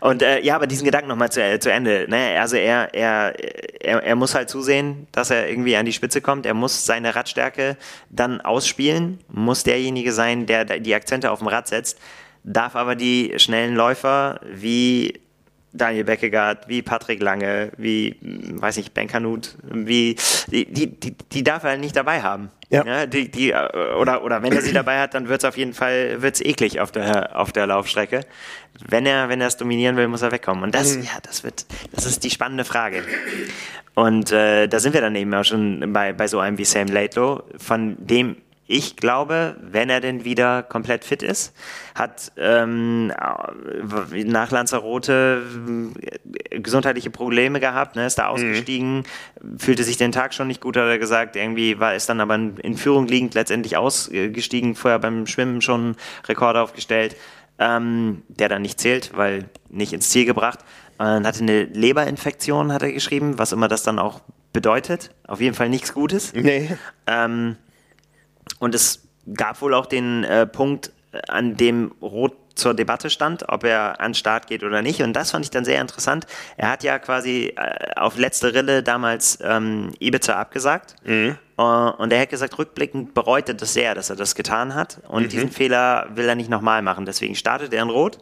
Und äh, ja, aber diesen Gedanken nochmal zu, äh, zu Ende. Ne? Also er, er, er, er muss halt zusehen, dass er irgendwie an die Spitze kommt. Er muss seine Radstärke dann ausspielen, muss derjenige sein, der die Akzente auf dem Rad setzt, darf aber die schnellen Läufer wie Daniel Beckegaard, wie Patrick Lange, wie, hm, weiß nicht, Ben Kanut, wie, die, die, die, darf er nicht dabei haben. Ja. die, die, äh, oder, oder wenn er sie dabei hat, dann wird es auf jeden Fall wird's eklig auf der, auf der Laufstrecke. Wenn er, wenn er es dominieren will, muss er wegkommen. Und das, ja, das wird, das ist die spannende Frage. Und äh, da sind wir dann eben auch schon bei, bei so einem wie Sam Laidlow, von dem ich glaube, wenn er denn wieder komplett fit ist, hat ähm, nach Lanzarote äh, gesundheitliche Probleme gehabt, ne, ist da ausgestiegen, fühlte sich den Tag schon nicht gut, hat er gesagt, irgendwie war ist dann aber in, Führung liegend letztendlich ausgestiegen, vorher beim Schwimmen schon Rekord aufgestellt, ähm, der dann nicht zählt, weil nicht ins Ziel gebracht. Und hatte eine Leberinfektion, hat er geschrieben, was immer das dann auch bedeutet. Auf jeden Fall nichts Gutes. nee. Ähm, und es gab wohl auch den äh, Punkt, äh, an dem Roth zur Debatte stand, ob er an den Start geht oder nicht. Und das fand ich dann sehr interessant. Er hat ja quasi äh, auf letzte Rille damals ähm, Ibiza abgesagt. Äh, und er hat gesagt, rückblickend bereut er das sehr, dass er das getan hat. Und diesen Fehler will er nicht nochmal machen. Deswegen startet er in Rot.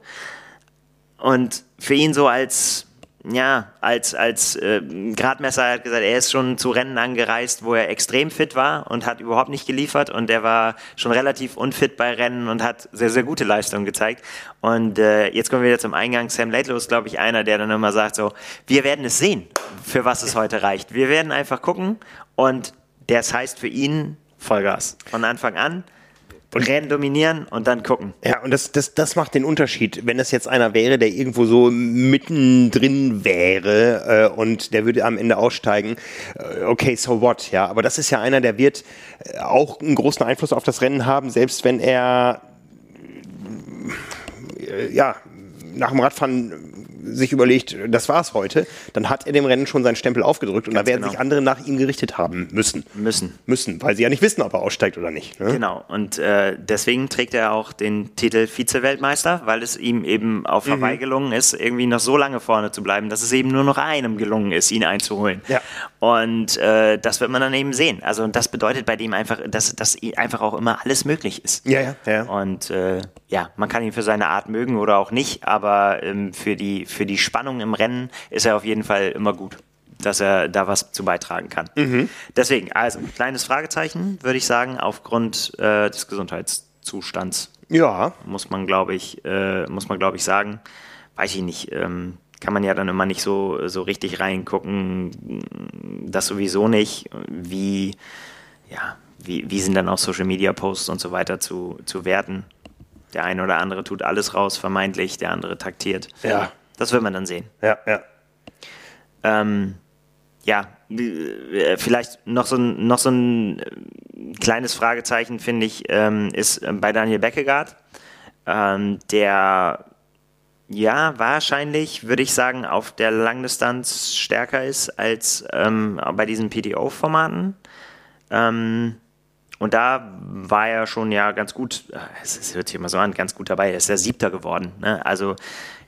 Und für ihn so als, ja, als, als äh, Gradmesser er hat gesagt, er ist schon zu Rennen angereist, wo er extrem fit war und hat überhaupt nicht geliefert und er war schon relativ unfit bei Rennen und hat sehr, sehr gute Leistungen gezeigt. Und äh, jetzt kommen wir wieder zum Eingang. Sam Laidlow ist, glaube ich, einer, der dann immer sagt so, wir werden es sehen, für was es heute reicht. Wir werden einfach gucken und das heißt für ihn Vollgas. Von Anfang an. Rennen dominieren und dann gucken. Ja, und das, das, das macht den Unterschied. Wenn das jetzt einer wäre, der irgendwo so mittendrin wäre äh, und der würde am Ende aussteigen, äh, okay, so what, ja. Aber das ist ja einer, der wird äh, auch einen großen Einfluss auf das Rennen haben, selbst wenn er äh, ja nach dem Radfahren sich überlegt, das war's heute, dann hat er dem Rennen schon seinen Stempel aufgedrückt und Ganz da werden genau. sich andere nach ihm gerichtet haben müssen. Müssen. Müssen, weil sie ja nicht wissen, ob er aussteigt oder nicht. Ne? Genau, und äh, deswegen trägt er auch den Titel Vize-Weltmeister, weil es ihm eben auf Mhm. Hawaii gelungen ist, irgendwie noch so lange vorne zu bleiben, dass es eben nur noch einem gelungen ist, ihn einzuholen. Ja. Und äh, das wird man dann eben sehen. Also und das bedeutet bei dem einfach, dass, dass einfach auch immer alles möglich ist. Ja, ja, ja. Und äh, ja, man kann ihn für seine Art mögen oder auch nicht, aber ähm, für, die, für die Spannung im Rennen ist er auf jeden Fall immer gut, dass er da was zu beitragen kann. Deswegen, also kleines Fragezeichen, würde ich sagen, aufgrund äh, des Gesundheitszustands Ja, muss man, glaube ich, äh, muss man, glaube ich, sagen. Weiß ich nicht. Ähm, kann man ja dann immer nicht so, so richtig reingucken. Das sowieso nicht. Wie, ja, wie, wie sind dann auch Social Media Posts und so weiter zu, zu werten? Der eine oder andere tut alles raus, vermeintlich, der andere taktiert. Ja. Das wird man dann sehen. ja, ja. Ähm, ja, äh, vielleicht noch so ein, noch so ein äh, kleines Fragezeichen, finde ich, ähm, ist äh, bei Daniel Beckegaard, ähm, der ja wahrscheinlich, würde ich sagen, auf der Langdistanz stärker ist als ähm, bei diesen PTO-Formaten. Ähm, und da war er schon ja ganz gut, es hört sich immer so an, ganz gut dabei. Er ist der Siebter geworden. Ne? Also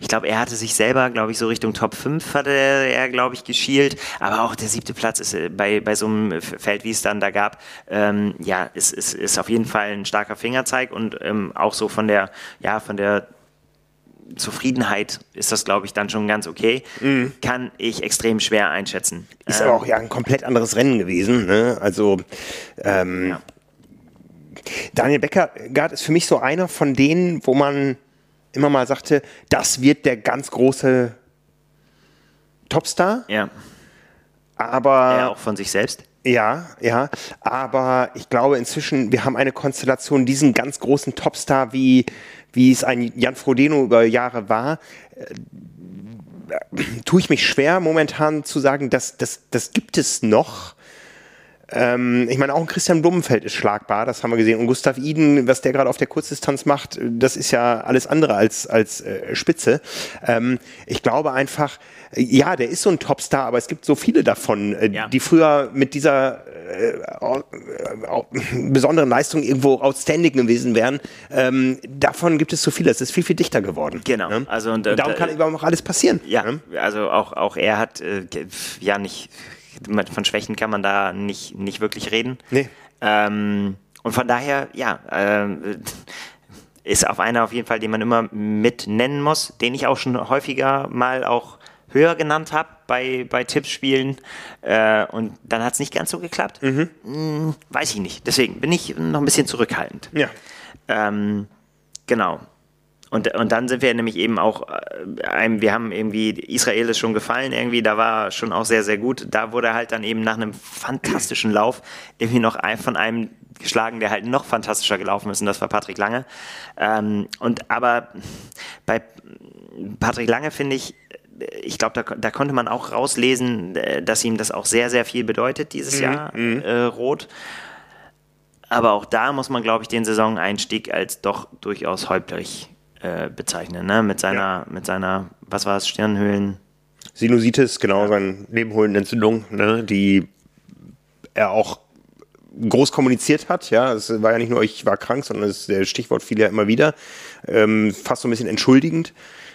ich glaube, er hatte sich selber, glaube ich, so Richtung Top 5 hatte er, glaube ich, geschielt. Aber auch der siebte Platz ist äh, bei, bei so einem Feld, wie es dann da gab, ähm, ja, ist, ist, ist auf jeden Fall ein starker Fingerzeig und ähm, auch so von der, ja, von der Zufriedenheit ist das, glaube ich, dann schon ganz okay. Mhm. Kann ich extrem schwer einschätzen. Ist ähm, aber auch ja ein komplett anderes Rennen gewesen. Ne? Also ähm, ja. Daniel Beckergard ist für mich so einer von denen, wo man immer mal sagte, das wird der ganz große Topstar. Ja. Aber. Er auch von sich selbst. Ja, ja, aber ich glaube inzwischen, wir haben eine Konstellation, diesen ganz großen Topstar, wie, wie es ein Jan Frodeno über Jahre war, äh, tue ich mich schwer momentan zu sagen, dass das, das gibt es noch. Ähm, ich meine, auch ein Christian Blumenfeld ist schlagbar, das haben wir gesehen. Und Gustav Iden, was der gerade auf der Kurzdistanz macht, das ist ja alles andere als, als äh, Spitze. Ähm, ich glaube einfach, ja, der ist so ein Topstar, aber es gibt so viele davon, äh, ja. die früher mit dieser äh, besonderen Leistung irgendwo outstanding gewesen wären. Ähm, davon gibt es so viele. Es ist viel, viel dichter geworden. Genau. Ne? Also, und, und darum kann überhaupt noch alles passieren. Ja, ne? also auch, auch er hat äh, ja nicht von Schwächen kann man da nicht, nicht wirklich reden. Nee. Ähm, und von daher, ja, äh, ist auf einer auf jeden Fall, den man immer mit nennen muss, den ich auch schon häufiger mal auch höher genannt habe bei, bei Tippspielen. Äh, und dann hat es nicht ganz so geklappt. Mhm. Hm, weiß ich nicht. Deswegen bin ich noch ein bisschen zurückhaltend. Ja. Ähm, genau. Und, und dann sind wir nämlich eben auch, äh, wir haben irgendwie, Israel ist schon gefallen irgendwie, da war schon auch sehr, sehr gut. Da wurde halt dann eben nach einem fantastischen Lauf irgendwie noch von einem geschlagen, der halt noch fantastischer gelaufen ist und das war Patrick Lange. Ähm, und aber bei Patrick Lange finde ich, ich glaube, da, da, konnte man auch rauslesen, äh, dass ihm das auch sehr, sehr viel bedeutet dieses mhm, Jahr, mhm. äh, Rot. Aber auch da muss man, glaube ich, den Saisoneinstieg als doch durchaus holprig äh, bezeichnen, ne? Mit seiner, ja. mit seiner, was war es, Stirnhöhlen? Sinusitis, genau, ja. seine nebenholende Entzündung, ne? die er auch groß kommuniziert hat. Ja, es war ja nicht nur, ich war krank, sondern das Stichwort fiel ja immer wieder. Ähm, fast so ein bisschen entschuldigend.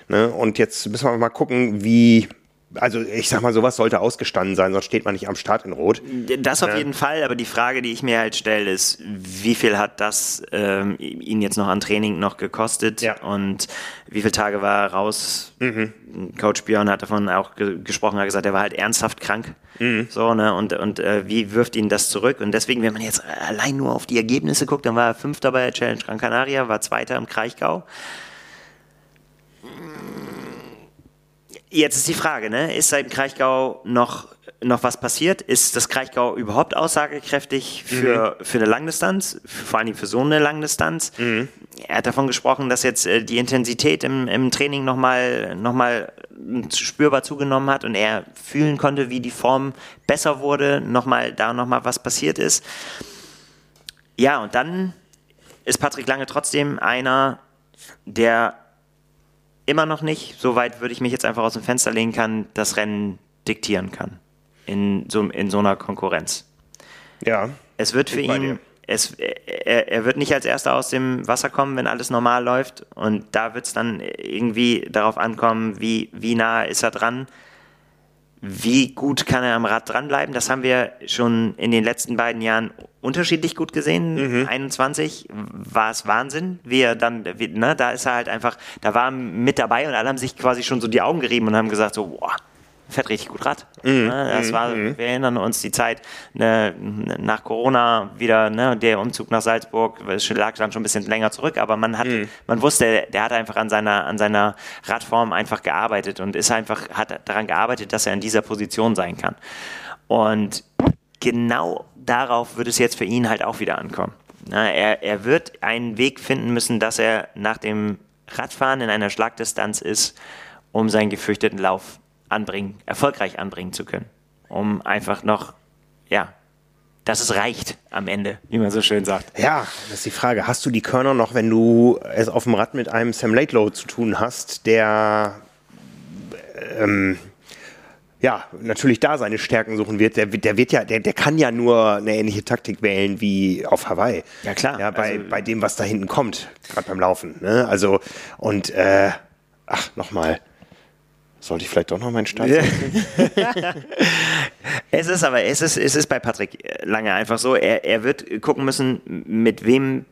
Ne? Und jetzt müssen wir mal gucken, wie also ich sag mal, sowas sollte ausgestanden sein, sonst steht man nicht am Start in Rot. Das auf ja. jeden Fall, aber die Frage, die ich mir halt stelle, ist, wie viel hat das ähm, ihn jetzt noch an Training noch gekostet ja. und wie viele Tage war er raus? Mhm. Coach Björn hat davon auch ge gesprochen, hat gesagt, er war halt ernsthaft krank. Mhm. So, ne? Und, und äh, wie wirft ihn das zurück? Und deswegen, wenn man jetzt allein nur auf die Ergebnisse guckt, dann war er Fünfter bei der Challenge Gran Canaria, war Zweiter im Kraichgau Jetzt ist die Frage, ne? ist seit dem Kraichgau noch, noch was passiert? Ist das Kraichgau überhaupt aussagekräftig für, mhm. für eine Langdistanz, vor allem für so eine Langdistanz? Mhm. Er hat davon gesprochen, dass jetzt äh, die Intensität im, im Training nochmal noch mal spürbar zugenommen hat und er fühlen konnte, wie die Form besser wurde, nochmal da nochmal was passiert ist. Ja, und dann ist Patrick Lange trotzdem einer, der immer noch nicht, soweit würde ich mich jetzt einfach aus dem Fenster legen kann, das Rennen diktieren kann. In so, in so einer Konkurrenz. Ja. Es wird für ihn, es, er, er, wird nicht als erster aus dem Wasser kommen, wenn alles normal läuft. Und da wird es dann irgendwie darauf ankommen, wie, wie nah ist er dran. Wie gut kann er am Rad dranbleiben? Das haben wir schon in den letzten beiden Jahren unterschiedlich gut gesehen. Mhm. 21 war es Wahnsinn, wie er dann, wie, ne, da ist er halt einfach, da war er mit dabei und alle haben sich quasi schon so die Augen gerieben und haben gesagt so, boah, fährt richtig gut Rad. Mhm. Ne, das war, mhm. wir erinnern uns die Zeit ne, nach Corona wieder, ne, der Umzug nach Salzburg, es lag dann schon ein bisschen länger zurück, aber man hat, mhm. man wusste, der hat einfach an seiner, an seiner Radform einfach gearbeitet und ist einfach, hat daran gearbeitet, dass er in dieser Position sein kann. Und genau darauf wird es jetzt für ihn halt auch wieder ankommen. Na, er, er wird einen Weg finden müssen, dass er nach dem Radfahren in einer Schlagdistanz ist, um seinen gefürchteten Lauf anbringen, erfolgreich anbringen zu können. Um einfach noch, ja, dass es reicht am Ende, wie man so schön sagt. Ja, das ist die Frage. Hast du die Körner noch, wenn du es auf dem Rad mit einem Sam Laidlow zu tun hast, der ähm, ja, natürlich da seine Stärken suchen wird. Der, der wird ja, der, der kann ja nur eine ähnliche Taktik wählen wie auf Hawaii. Ja, klar. Ja, bei, also, bei dem, was da hinten kommt, gerade beim Laufen. Ne? Also, und äh, ach, nochmal. Sollte ich vielleicht doch noch meinen Start Es ist aber, es ist, es ist bei Patrick Lange einfach so, er, er wird gucken müssen, mit wem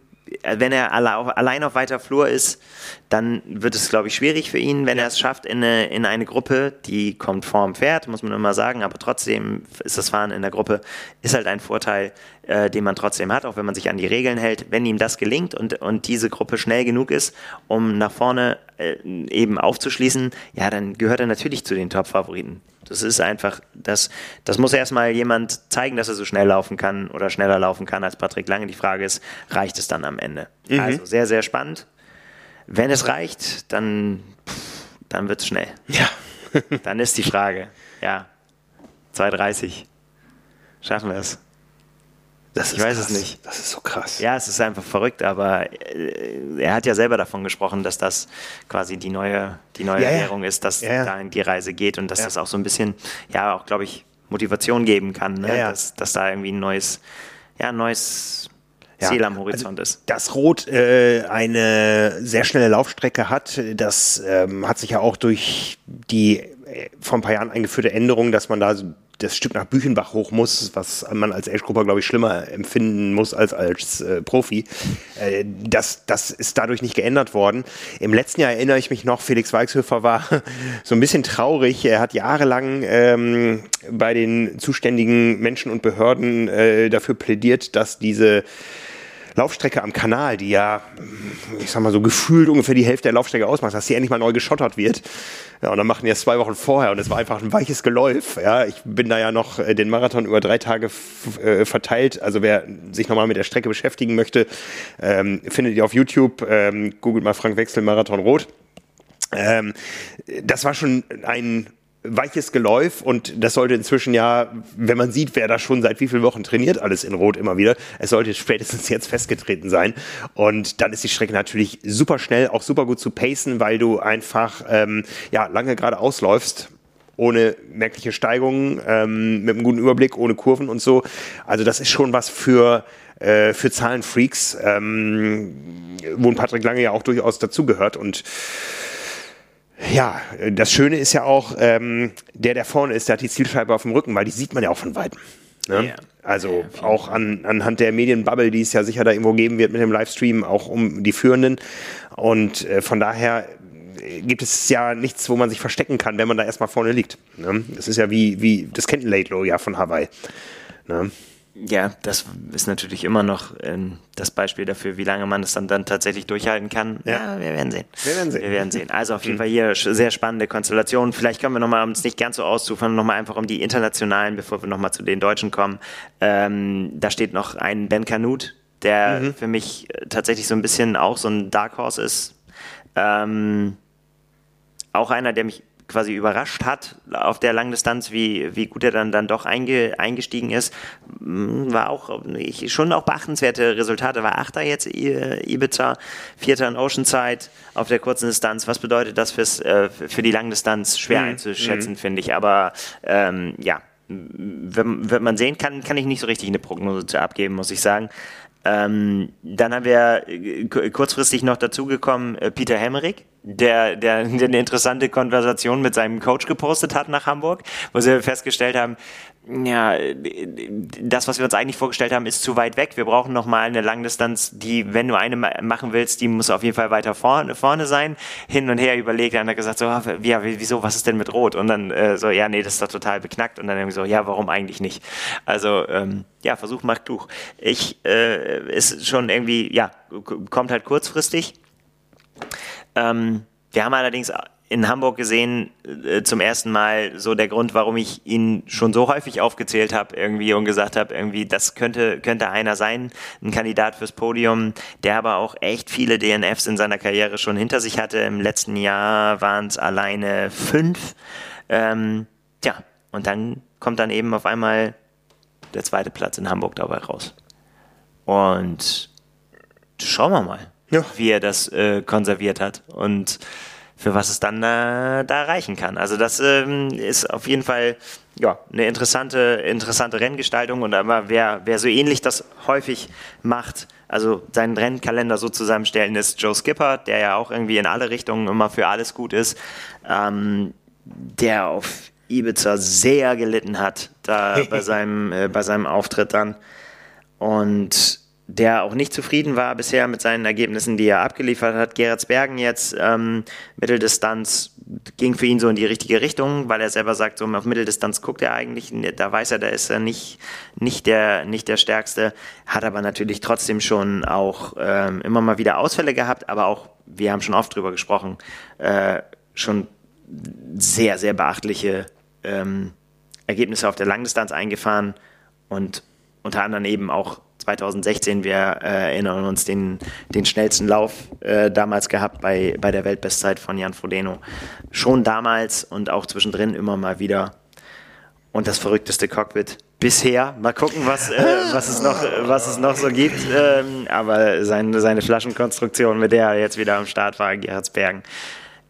wenn er allein auf weiter Flur ist, dann wird es, glaube ich, schwierig für ihn, wenn er es schafft in eine, in eine Gruppe, die kommt vorm Pferd, muss man immer sagen, aber trotzdem ist das Fahren in der Gruppe, ist halt ein Vorteil, äh, den man trotzdem hat, auch wenn man sich an die Regeln hält. Wenn ihm das gelingt und, und diese Gruppe schnell genug ist, um nach vorne äh, eben aufzuschließen, ja, dann gehört er natürlich zu den Top-Favoriten. Das ist einfach, das, das muss erstmal jemand zeigen, dass er so schnell laufen kann oder schneller laufen kann als Patrick Lange. Die Frage ist, reicht es dann am Ende? Mhm. Also sehr, sehr spannend. Wenn es reicht, dann, dann wird es schnell. Ja. dann ist die Frage, ja, 2,30. Schaffen wir es? Das ich weiß krass. es nicht. Das ist so krass. Ja, es ist einfach verrückt, aber äh, er hat ja selber davon gesprochen, dass das quasi die neue, die neue ja, Währung ist, dass ja, ja. dahin die Reise geht und dass das auch so ein bisschen, ja, auch, glaube ich, Motivation geben kann, ne? Dass, dass da irgendwie ein neues, ja, ein neues Ziel am Horizont also, ist. Dass Rot äh, eine sehr schnelle Laufstrecke hat, das ähm, hat sich ja auch durch die vor ein paar Jahren eingeführte Änderung, dass man da das Stück nach Büchenbach hoch muss, was man als Age-Grupper, glaube ich, schlimmer empfinden muss als als äh, Profi. Äh, das, das ist dadurch nicht geändert worden. Im letzten Jahr erinnere ich mich noch, Felix Weichshöfer war so ein bisschen traurig. Er hat jahrelang ähm, bei den zuständigen Menschen und Behörden äh, dafür plädiert, dass diese Laufstrecke am Kanal, die ja, ich sag mal so gefühlt ungefähr die Hälfte der Laufstrecke ausmacht, dass sie endlich mal neu geschottert wird. Ja, und dann machen die es zwei Wochen vorher und es war einfach ein weiches Geläuf. Ja, ich bin da ja noch äh, den Marathon über drei Tage äh, verteilt. Also wer sich nochmal mit der Strecke beschäftigen möchte, ähm, findet ihr auf YouTube. Ähm, googelt mal Frank Wechsel Marathon Rot. Ähm, das war schon ein weiches Geläuf und das sollte inzwischen ja, wenn man sieht, wer da schon seit wie vielen Wochen trainiert, alles in Rot immer wieder, es sollte spätestens jetzt festgetreten sein. Und dann ist die Strecke natürlich super schnell, auch super gut zu pacen, weil du einfach ähm, ja, lange gerade ausläufst ohne merkliche Steigungen, ähm, mit einem guten Überblick, ohne Kurven und so. Also das ist schon was für, äh, für Zahlenfreaks, ähm, wo ein Patrick Lange ja auch durchaus dazugehört und ja, das Schöne ist ja auch, ähm, der, der vorne ist, der hat die Zielscheibe auf dem Rücken, weil die sieht man ja auch von weitem. Ne? Ja. Also ja, auch an, anhand der Medienbubble, die es ja sicher da irgendwo geben wird mit dem Livestream, auch um die Führenden. Und äh, von daher gibt es ja nichts, wo man sich verstecken kann, wenn man da erstmal vorne liegt. Ne? Das ist ja wie, wie das kennt ein Laidlow ja von Hawaii. Ne? Ja, das ist natürlich immer noch äh, das Beispiel dafür, wie lange man das dann, dann tatsächlich durchhalten kann. Ja. ja, wir werden sehen. Wir werden sehen. Wir werden sehen. Also auf jeden Fall hier sehr spannende Konstellation. Vielleicht können wir nochmal, um es nicht ganz so auszufahren, nochmal einfach um die internationalen, bevor wir nochmal zu den Deutschen kommen. Ähm, da steht noch ein Ben Canute, der mhm. für mich äh, tatsächlich so ein bisschen auch so ein Dark Horse ist. Ähm, auch einer, der mich quasi überrascht hat auf der Langdistanz, wie, wie gut er dann, dann doch einge, eingestiegen ist. Hm, war auch ich, schon auch beachtenswerte Resultate. War Achter jetzt Ibiza, Vierter in Oceanside auf der kurzen Distanz. Was bedeutet das fürs, äh, für die Langdistanz? Schwer mhm. einzuschätzen, mhm. finde ich. Aber ähm, ja, wenn, wenn man sehen kann, kann ich nicht so richtig eine Prognose abgeben, muss ich sagen. Ähm, dann haben wir äh, kurzfristig noch dazugekommen äh, Peter Hemmerich, der, der, der eine interessante Konversation mit seinem Coach gepostet hat nach Hamburg, wo sie festgestellt haben, ja, das, was wir uns eigentlich vorgestellt haben, ist zu weit weg. Wir brauchen noch mal eine Langdistanz, die, wenn du eine machen willst, die muss auf jeden Fall weiter vorne, vorne sein. Hin und her überlegt, dann hat gesagt, so, ja, wieso, was ist denn mit Rot? Und dann äh, so, ja, nee, das ist doch total beknackt. Und dann irgendwie so, ja, warum eigentlich nicht? Also, ähm, ja, Versuch macht Tuch. Ich, äh, ist schon irgendwie, ja, kommt halt kurzfristig. Ähm, wir haben allerdings in Hamburg gesehen, äh, zum ersten Mal so der Grund, warum ich ihn schon so häufig aufgezählt habe irgendwie und gesagt habe, irgendwie, das könnte, könnte einer sein, ein Kandidat fürs Podium, der aber auch echt viele DNFs in seiner Karriere schon hinter sich hatte. Im letzten Jahr waren es alleine fünf. Ähm, ja, und dann kommt dann eben auf einmal der zweite Platz in Hamburg dabei raus. Und schauen wir mal, ja. wie er das äh, konserviert hat. Und für was es dann äh, da reichen kann. Also das ähm, ist auf jeden Fall ja, eine interessante, interessante Renngestaltung und aber wer, wer so ähnlich das häufig macht, also seinen Rennkalender so zusammenstellen, ist Joe Skipper, der ja auch irgendwie in alle Richtungen immer für alles gut ist, ähm, der auf Ibiza sehr gelitten hat, da bei seinem, äh, bei seinem Auftritt dann. Und der auch nicht zufrieden war bisher mit seinen Ergebnissen, die er abgeliefert hat. Gerardsbergen jetzt, ähm, Mitteldistanz ging für ihn so in die richtige Richtung, weil er selber sagt, so auf Mitteldistanz guckt er eigentlich, da weiß er, da ist er nicht, nicht, der, nicht der Stärkste, hat aber natürlich trotzdem schon auch ähm, immer mal wieder Ausfälle gehabt, aber auch, wir haben schon oft drüber gesprochen, äh, schon sehr, sehr beachtliche ähm, Ergebnisse auf der Langdistanz eingefahren und unter anderem eben auch 2016, wir äh, erinnern uns den, den schnellsten Lauf äh, damals gehabt bei, bei der Weltbestzeit von Jan Frodeno. Schon damals und auch zwischendrin immer mal wieder. Und das verrückteste Cockpit bisher. Mal gucken, was, äh, was, es, noch, was es noch so gibt. Ähm, aber sein, seine Flaschenkonstruktion, mit der er jetzt wieder am Start war, Gerhardsbergen,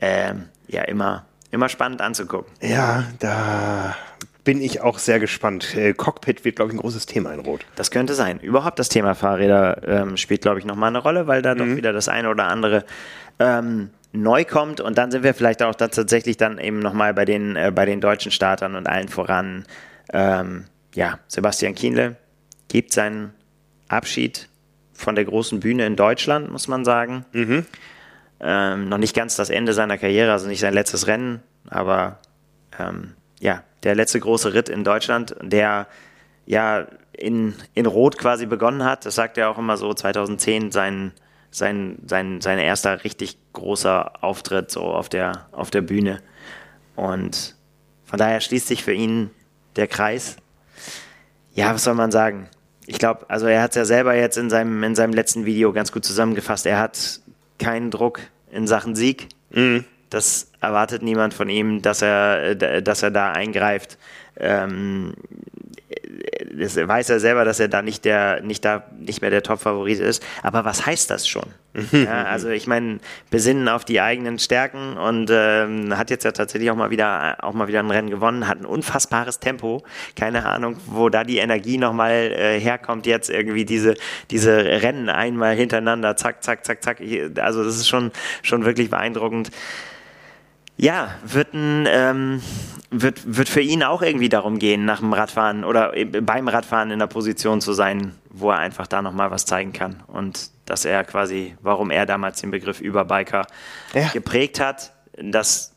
ähm, ja, immer, immer spannend anzugucken. Ja, da bin ich auch sehr gespannt. Äh, Cockpit wird, glaube ich, ein großes Thema in Rot. Das könnte sein. Überhaupt das Thema Fahrräder ähm, spielt, glaube ich, nochmal eine Rolle, weil da mhm. doch wieder das eine oder andere ähm, neu kommt. Und dann sind wir vielleicht auch da tatsächlich dann eben nochmal bei den, äh, bei den deutschen Startern und allen voran. Ähm, ja, Sebastian Kienle gibt seinen Abschied von der großen Bühne in Deutschland, muss man sagen. Mhm. Ähm, noch nicht ganz das Ende seiner Karriere, also nicht sein letztes Rennen, aber ähm, ja, der letzte große Ritt in Deutschland, der ja in, in Rot quasi begonnen hat. Das sagt er auch immer so, 2010 sein, sein, sein, sein erster richtig großer Auftritt so auf der, auf der Bühne. Und von daher schließt sich für ihn der Kreis. Ja, was soll man sagen? Ich glaube, also er hat es ja selber jetzt in seinem, in seinem letzten Video ganz gut zusammengefasst. Er hat keinen Druck in Sachen Sieg. Mhm das erwartet niemand von ihm, dass er, äh, dass er da eingreift. Ähm, das weiß er selber, dass er da nicht der, nicht da, nicht mehr der Top-Favorit ist. Aber was heißt das schon? ja, also ich meine, besinnen auf die eigenen Stärken und ähm, hat jetzt ja tatsächlich auch mal wieder, auch mal wieder ein Rennen gewonnen, hat ein unfassbares Tempo. Keine Ahnung, wo da die Energie nochmal äh, herkommt, jetzt irgendwie diese, diese Rennen einmal hintereinander, zack, zack, zack, zack. Also das ist schon, schon wirklich beeindruckend. Ja, wird, ein, ähm, wird, wird für ihn auch irgendwie darum gehen, nach dem Radfahren oder beim Radfahren in der Position zu sein, wo er einfach da nochmal was zeigen kann. Und dass er quasi, warum er damals den Begriff Überbiker ja. geprägt hat, das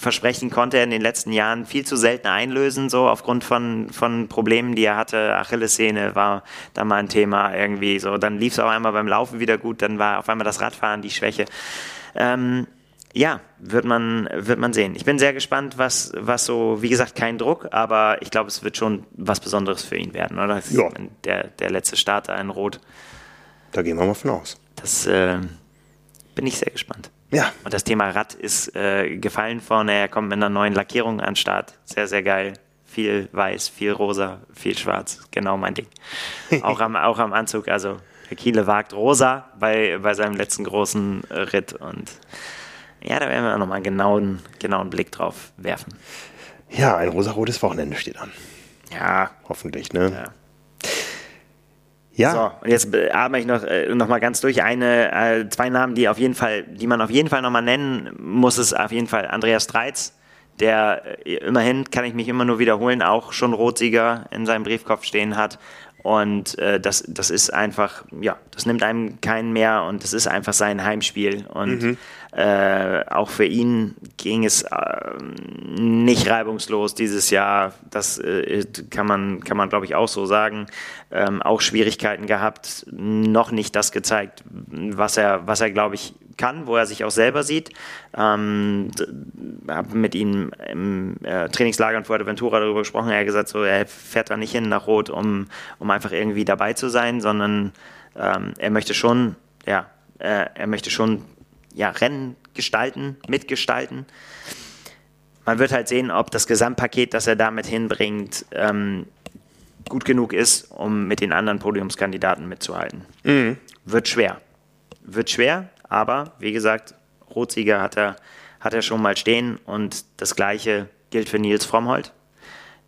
Versprechen konnte er in den letzten Jahren viel zu selten einlösen, so aufgrund von, von Problemen, die er hatte. Achillessehne war da mal ein Thema irgendwie so. Dann lief es auf einmal beim Laufen wieder gut, dann war auf einmal das Radfahren die Schwäche. Ähm, ja, wird man, wird man sehen. Ich bin sehr gespannt, was, was so, wie gesagt, kein Druck, aber ich glaube, es wird schon was Besonderes für ihn werden, oder? Ja. Der, der letzte Starter in Rot. Da gehen wir mal von aus. Das äh, bin ich sehr gespannt. Ja. Und das Thema Rad ist äh, gefallen vorne. Er kommt mit einer neuen Lackierung an den Start. Sehr, sehr geil. Viel weiß, viel rosa, viel schwarz. Genau mein Ding. auch, am, auch am Anzug. Also, Herr Kiele wagt rosa bei, bei seinem letzten großen Ritt und ja, da werden wir auch nochmal einen genauen, genauen Blick drauf werfen. Ja, ein rosarotes Wochenende steht an. Ja. Hoffentlich, ne? Ja. Ja. So, und jetzt atme ich noch, äh, noch mal ganz durch. Eine, äh, zwei Namen, die auf jeden Fall, die man auf jeden Fall noch mal nennen muss, ist auf jeden Fall Andreas Streitz, der äh, immerhin, kann ich mich immer nur wiederholen, auch schon Rotsieger in seinem Briefkopf stehen hat und äh, das, das ist einfach, ja, das nimmt einem keinen mehr und das ist einfach sein Heimspiel. Und mhm. äh, auch für ihn ging es äh, nicht reibungslos dieses Jahr. Das äh, kann man, kann man glaube ich, auch so sagen. Ähm, auch Schwierigkeiten gehabt, noch nicht das gezeigt, was er, was er, glaube ich, kann, wo er sich auch selber sieht. Ähm, habe mit ihm im äh, Trainingslager in Fuerteventura darüber gesprochen. Er hat gesagt, so, er fährt da nicht hin nach Rot, um, um einfach irgendwie dabei zu sein, sondern ähm, er möchte schon, ja, äh, er möchte schon ja, Rennen gestalten, mitgestalten. Man wird halt sehen, ob das Gesamtpaket, das er damit hinbringt, ähm, gut genug ist, um mit den anderen Podiumskandidaten mitzuhalten. Mhm. Wird schwer. Wird schwer, aber wie gesagt, Rotsieger hat er, hat er schon mal stehen. Und das Gleiche gilt für Nils Frommholt,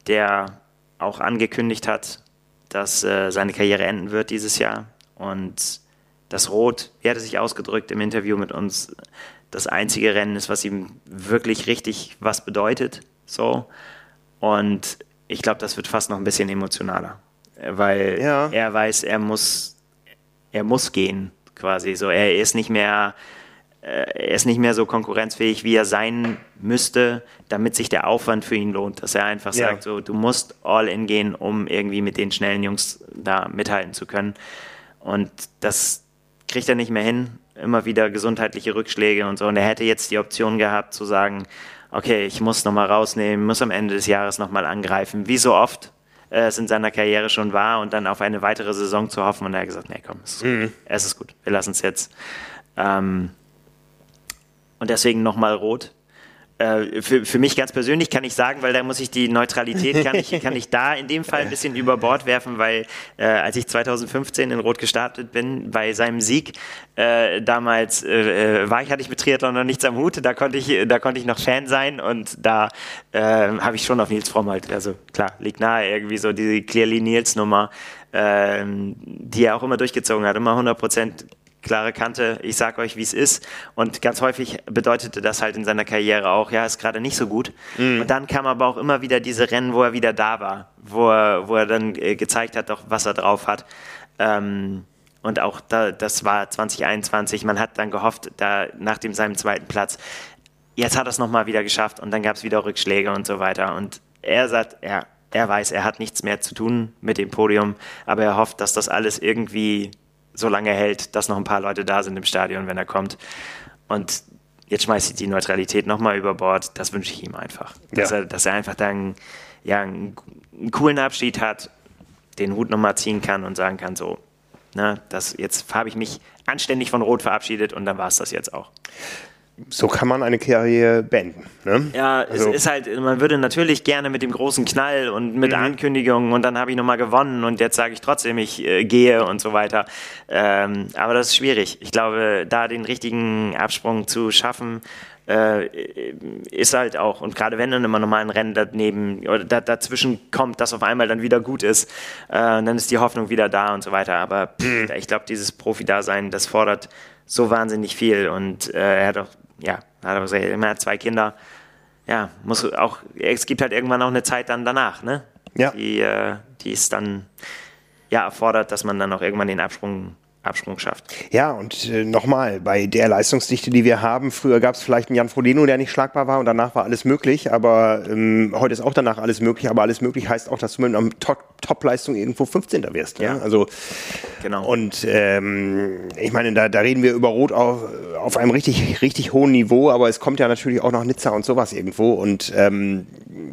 der auch angekündigt hat, dass äh, seine Karriere enden wird dieses Jahr. Und das Rot, wie hat er sich ausgedrückt im Interview mit uns, das einzige Rennen ist, was ihm wirklich richtig was bedeutet. So. Und ich glaube, das wird fast noch ein bisschen emotionaler. Weil ja. er weiß, er muss, er muss gehen, quasi. So, er ist nicht mehr, äh, er ist nicht mehr so konkurrenzfähig, wie er sein müsste, damit sich der Aufwand für ihn lohnt. Dass er einfach ja. sagt, so, du musst all in gehen, um irgendwie mit den schnellen Jungs da mithalten zu können. Und das kriegt er nicht mehr hin. Immer wieder gesundheitliche Rückschläge und so. Und er hätte jetzt die Option gehabt zu sagen, okay, ich muss nochmal rausnehmen, muss am Ende des Jahres nochmal angreifen, wie so oft äh, es in seiner Karriere schon war und dann auf eine weitere Saison zu hoffen. Und er hat gesagt, nee, komm, es ist, mhm. gut. Es ist gut, wir lassen es jetzt. Ähm, und deswegen nochmal rot. Äh, für, für mich ganz persönlich kann ich sagen, weil da muss ich die Neutralität, kann ich, kann ich da in dem Fall ein bisschen über Bord werfen, weil äh, als ich 2015 in Rot gestartet bin, bei seinem Sieg, äh, damals äh, äh, war ich, hatte ich mit Triathlon noch nichts am Hut, da konnte ich, da konnte ich noch Fan sein und da äh, habe ich schon auf Nils Fromm halt, also klar, liegt nahe irgendwie so die Clearly Nils Nummer, ähm, die er auch immer durchgezogen hat, immer 100 Prozent klare Kante, ich sag euch, wie es ist. Und ganz häufig bedeutete das halt in seiner Karriere auch, ja, ist gerade nicht so gut. Mhm. Und dann kam aber auch immer wieder diese Rennen, wo er wieder da war, wo er, wo er dann äh, gezeigt hat, doch, was er drauf hat. Ähm, und auch da, das war 2021. Man hat dann gehofft, da nach dem seinem zweiten Platz, jetzt hat er es nochmal wieder geschafft und dann gab es wieder Rückschläge und so weiter. Und er sagt, ja, er weiß, er hat nichts mehr zu tun mit dem Podium, aber er hofft, dass das alles irgendwie so lange hält, dass noch ein paar Leute da sind im Stadion, wenn er kommt. Und jetzt schmeißt ich die Neutralität nochmal über Bord. Das wünsche ich ihm einfach. Dass, ja. er, dass er einfach dann ja, einen, einen coolen Abschied hat, den Hut nochmal ziehen kann und sagen kann, so, ne, das, jetzt habe ich mich anständig von Rot verabschiedet und dann war es das jetzt auch so kann man eine Karriere beenden. Ne? Ja, also. es ist halt, man würde natürlich gerne mit dem großen Knall und mit mhm. Ankündigungen und dann habe ich nochmal gewonnen und jetzt sage ich trotzdem, ich äh, gehe und so weiter. Ähm, aber das ist schwierig. Ich glaube, da den richtigen Absprung zu schaffen, äh, ist halt auch, und gerade wenn dann immer nochmal ein Rennen daneben oder da, dazwischen kommt, das auf einmal dann wieder gut ist, äh, dann ist die Hoffnung wieder da und so weiter. Aber pff, mhm. ich glaube, dieses Profi-Dasein, das fordert so wahnsinnig viel und äh, er hat auch ja, hat er gesagt, hat zwei Kinder. Ja, muss auch, es gibt halt irgendwann auch eine Zeit dann danach, ne? Ja. Die, äh, die ist dann, ja, erfordert, dass man dann auch irgendwann den Absprung Absprung schafft. Ja, und äh, nochmal, bei der Leistungsdichte, die wir haben, früher gab es vielleicht einen Jan Frodeno, der nicht schlagbar war und danach war alles möglich, aber ähm, heute ist auch danach alles möglich, aber alles möglich heißt auch, dass du mit einer Top-Leistung irgendwo 15. wirst. Ne? Ja. Also, genau. Und ähm, ich meine, da, da reden wir über Rot auf, auf einem richtig, richtig hohen Niveau, aber es kommt ja natürlich auch noch Nizza und sowas irgendwo und ähm,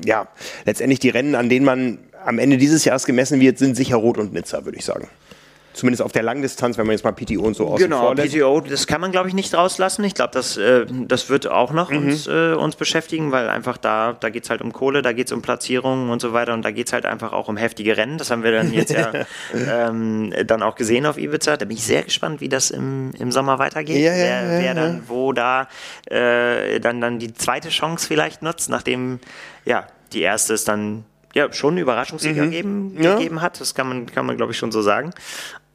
ja, letztendlich die Rennen, an denen man am Ende dieses Jahres gemessen wird, sind sicher Rot und Nizza, würde ich sagen. Zumindest auf der Langdistanz, wenn man jetzt mal PTO und so außen Genau, PTO, das kann man, glaube ich, nicht rauslassen. Ich glaube, das, äh, das wird auch noch mhm. uns, äh, uns beschäftigen, weil einfach da, da geht es halt um Kohle, da geht es um Platzierungen und so weiter und da geht es halt einfach auch um heftige Rennen. Das haben wir dann jetzt ja ähm, dann auch gesehen auf Ibiza. Da bin ich sehr gespannt, wie das im, im Sommer weitergeht. Ja, ja, wer, ja, wer dann wo da äh, dann, dann die zweite Chance vielleicht nutzt, nachdem ja, die erste ist dann ja, schon einen Überraschungssieger mhm. gegeben, ja. gegeben hat. Das kann man, kann man glaube ich, schon so sagen.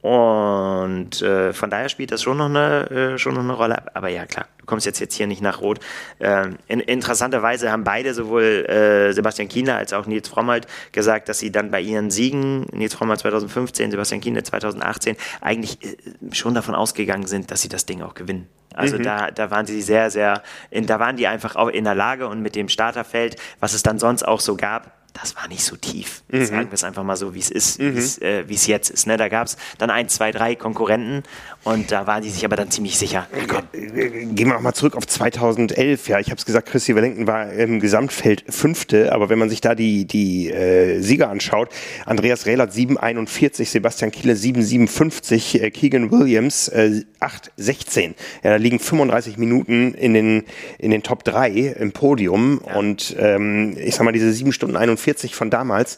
Und äh, von daher spielt das schon noch eine, äh, schon noch eine Rolle. Aber ja, klar, du kommst jetzt, jetzt hier nicht nach Rot. Ähm, in, interessanterweise haben beide, sowohl äh, Sebastian Kienler als auch Nils Frommholt, gesagt, dass sie dann bei ihren Siegen, Nils Frommholt 2015, Sebastian Kienler 2018, eigentlich äh, schon davon ausgegangen sind, dass sie das Ding auch gewinnen. Also mhm. da, da waren sie sehr, sehr, in, da waren die einfach auch in der Lage und mit dem Starterfeld, was es dann sonst auch so gab, das war nicht so tief. Mhm. Sagen wir es einfach mal so, wie es ist, mhm. äh, wie es jetzt ist. Ne? Da gab es dann ein, zwei, drei Konkurrenten und da waren die sich aber dann ziemlich sicher. Gehen wir nochmal zurück auf 2011. Ja, ich habe es gesagt, Christy Wellington war im Gesamtfeld Fünfte, aber wenn man sich da die, die äh, Sieger anschaut, Andreas Rehlert 7,41, Sebastian Kiele 7,57, äh, Keegan Williams äh, 8,16. Ja, da liegen 35 Minuten in den, in den Top 3 im Podium ja. und ähm, ich sag mal, diese 7 Stunden 41 40 von damals.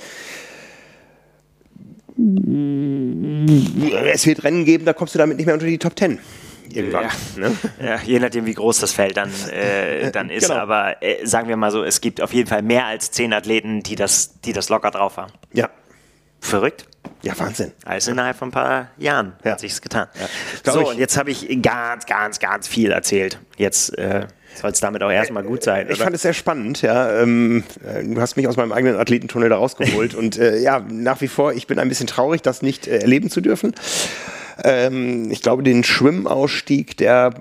Es wird Rennen geben, da kommst du damit nicht mehr unter die Top 10. irgendwann. Ja. Ne? Ja, je nachdem, wie groß das Feld dann, äh, dann ist. Genau. Aber äh, sagen wir mal so, es gibt auf jeden Fall mehr als zehn Athleten, die das, die das locker drauf haben. Ja. Verrückt. Ja, Wahnsinn. Also innerhalb von ein paar Jahren ja. hat sich's getan. So, und jetzt habe ich ganz, ganz, ganz viel erzählt. Jetzt äh, soll es damit auch erstmal gut sein. Ich oder? fand es sehr spannend, ja. Ähm, äh, du hast mich aus meinem eigenen Athletentunnel da rausgeholt. und äh, ja, nach wie vor, ich bin ein bisschen traurig, das nicht äh, erleben zu dürfen. Ähm, ich glaube, den Schwimmausstieg der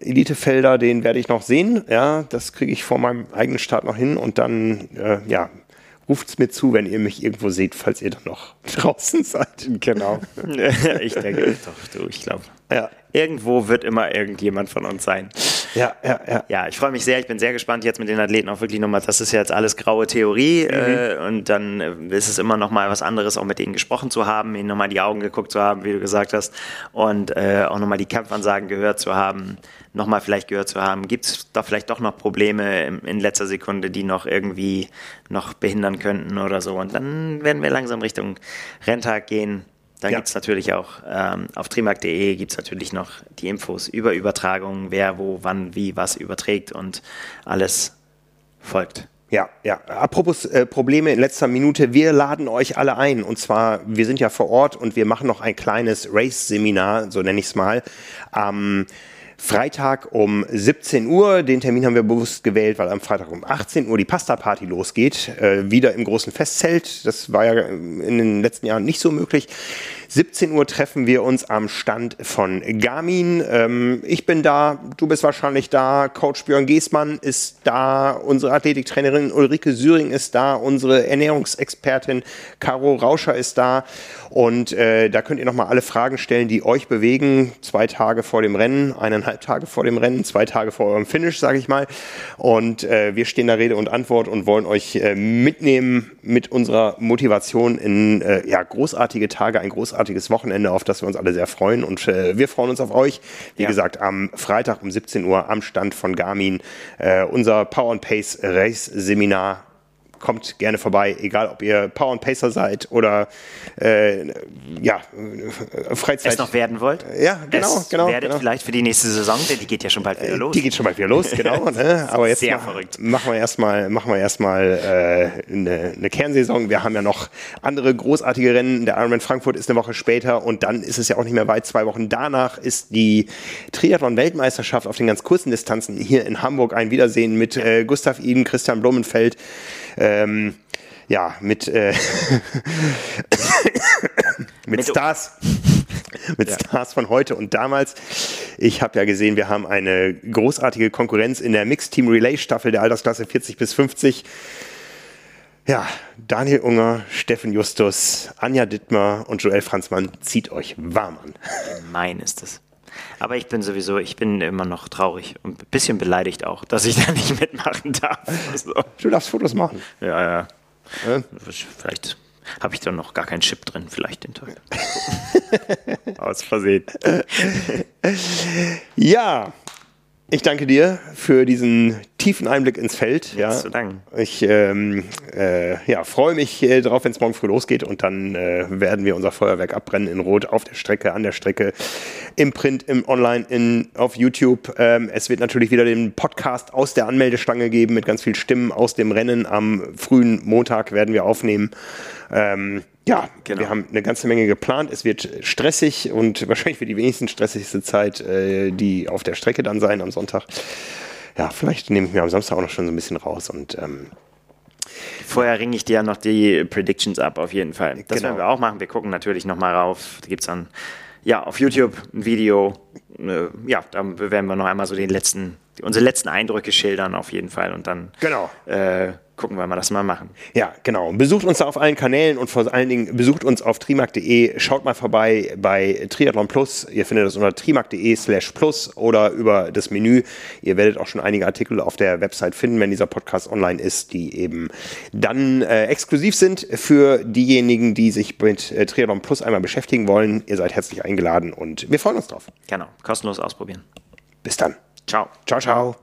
Elitefelder, den werde ich noch sehen. Ja, das kriege ich vor meinem eigenen Start noch hin und dann, äh, ja, ruft es mir zu, wenn ihr mich irgendwo seht, falls ihr dann noch draußen seid. Genau. ich denke doch, du, ich glaube. Ja. Irgendwo wird immer irgendjemand von uns sein. Ja, ja, ja. Ja, ich freue mich sehr. Ich bin sehr gespannt jetzt mit den Athleten auch wirklich nochmal. Das ist jetzt alles graue Theorie. Mhm. Äh, und dann äh, ist es immer nochmal was anderes, auch mit denen gesprochen zu haben, ihnen nochmal die Augen geguckt zu haben, wie du gesagt hast. Und äh, auch nochmal die Kampfansagen gehört zu haben. Nochmal vielleicht gehört zu haben. Gibt es da vielleicht doch noch Probleme in, in letzter Sekunde, die noch irgendwie noch behindern könnten oder so. Und dann werden wir langsam Richtung Renntag gehen. Da ja. gibt es natürlich auch ähm, auf trimark.de gibt es natürlich noch die Infos über Übertragungen, wer wo, wann, wie, was überträgt und alles folgt. Ja, ja. Apropos äh, Probleme in letzter Minute, wir laden euch alle ein. Und zwar, wir sind ja vor Ort und wir machen noch ein kleines Race-Seminar, so nenne ich es mal. Ähm, Freitag um 17 Uhr. Den Termin haben wir bewusst gewählt, weil am Freitag um 18 Uhr die Pasta-Party losgeht. Äh, wieder im großen Festzelt. Das war ja in den letzten Jahren nicht so möglich. 17 Uhr treffen wir uns am Stand von Garmin. Ähm, ich bin da, du bist wahrscheinlich da, Coach Björn Giesmann ist da, unsere Athletiktrainerin Ulrike Syring ist da, unsere Ernährungsexpertin Caro Rauscher ist da und äh, da könnt ihr nochmal alle Fragen stellen, die euch bewegen. Zwei Tage vor dem Rennen, eineinhalb Tage vor dem Rennen, zwei Tage vor eurem Finish, sage ich mal. Und äh, wir stehen da Rede und Antwort und wollen euch äh, mitnehmen mit unserer Motivation in äh, ja, großartige Tage, ein großartiges großartiges Wochenende, auf das wir uns alle sehr freuen. Und äh, wir freuen uns auf euch. Wie ja. gesagt, am Freitag um 17 Uhr am Stand von Garmin äh, unser Power and Pace Race Seminar kommt gerne vorbei, egal ob ihr Power and Pacer seid oder äh, ja, Freizeit. Es noch werden wollt? Ja, genau. Es genau, werdet genau. vielleicht für die nächste Saison, denn die geht ja schon bald wieder äh, los. Die geht schon bald wieder los, genau. ne? Aber jetzt Sehr mach, verrückt. machen wir erstmal machen wir erstmal äh, eine, eine Kernsaison. Wir haben ja noch andere großartige Rennen. Der Ironman Frankfurt ist eine Woche später und dann ist es ja auch nicht mehr weit. Zwei Wochen danach ist die Triathlon-Weltmeisterschaft auf den ganz kurzen Distanzen hier in Hamburg. Ein Wiedersehen mit äh, Gustav Iden, Christian Blumenfeld. Äh, ähm, ja, mit, äh, mit, mit Stars. mit ja. Stars von heute und damals. Ich habe ja gesehen, wir haben eine großartige Konkurrenz in der Mixed Team Relay Staffel der Altersklasse 40 bis 50. Ja, Daniel Unger, Steffen Justus, Anja Dittmer und Joel Franzmann, zieht euch warm an. Mein ist es. Aber ich bin sowieso, ich bin immer noch traurig und ein bisschen beleidigt auch, dass ich da nicht mitmachen darf. So. Du darfst Fotos machen. Ja, ja. ja? Vielleicht habe ich da noch gar keinen Chip drin, vielleicht den Tag. Aus Versehen. ja, ich danke dir für diesen tiefen Einblick ins Feld. Ja. Zu danken. Ich ähm, äh, ja, freue mich äh, darauf, wenn es morgen früh losgeht und dann äh, werden wir unser Feuerwerk abbrennen in Rot auf der Strecke, an der Strecke, im Print, im Online, in, auf YouTube. Ähm, es wird natürlich wieder den Podcast aus der Anmeldestange geben mit ganz vielen Stimmen aus dem Rennen. Am frühen Montag werden wir aufnehmen. Ähm, ja, genau. wir haben eine ganze Menge geplant. Es wird stressig und wahrscheinlich für die wenigsten stressigste Zeit, äh, die auf der Strecke dann sein am Sonntag. Ja, vielleicht nehme ich mir am Samstag auch noch schon so ein bisschen raus und ähm, Vorher ringe ich dir ja noch die Predictions ab, auf jeden Fall. Das genau. werden wir auch machen. Wir gucken natürlich nochmal rauf. Da gibt es dann ja, auf YouTube ein Video. Äh, ja, da werden wir noch einmal so den letzten, unsere letzten Eindrücke schildern, auf jeden Fall. Und dann genau. Äh, gucken wir mal, das mal machen. Ja, genau. Besucht uns da auf allen Kanälen und vor allen Dingen besucht uns auf trimark.de. Schaut mal vorbei bei Triathlon Plus. Ihr findet das unter trimark.de slash plus oder über das Menü. Ihr werdet auch schon einige Artikel auf der Website finden, wenn dieser Podcast online ist, die eben dann äh, exklusiv sind für diejenigen, die sich mit äh, Triathlon Plus einmal beschäftigen wollen. Ihr seid herzlich eingeladen und wir freuen uns drauf. Genau. Kostenlos ausprobieren. Bis dann. Ciao. Ciao, ciao.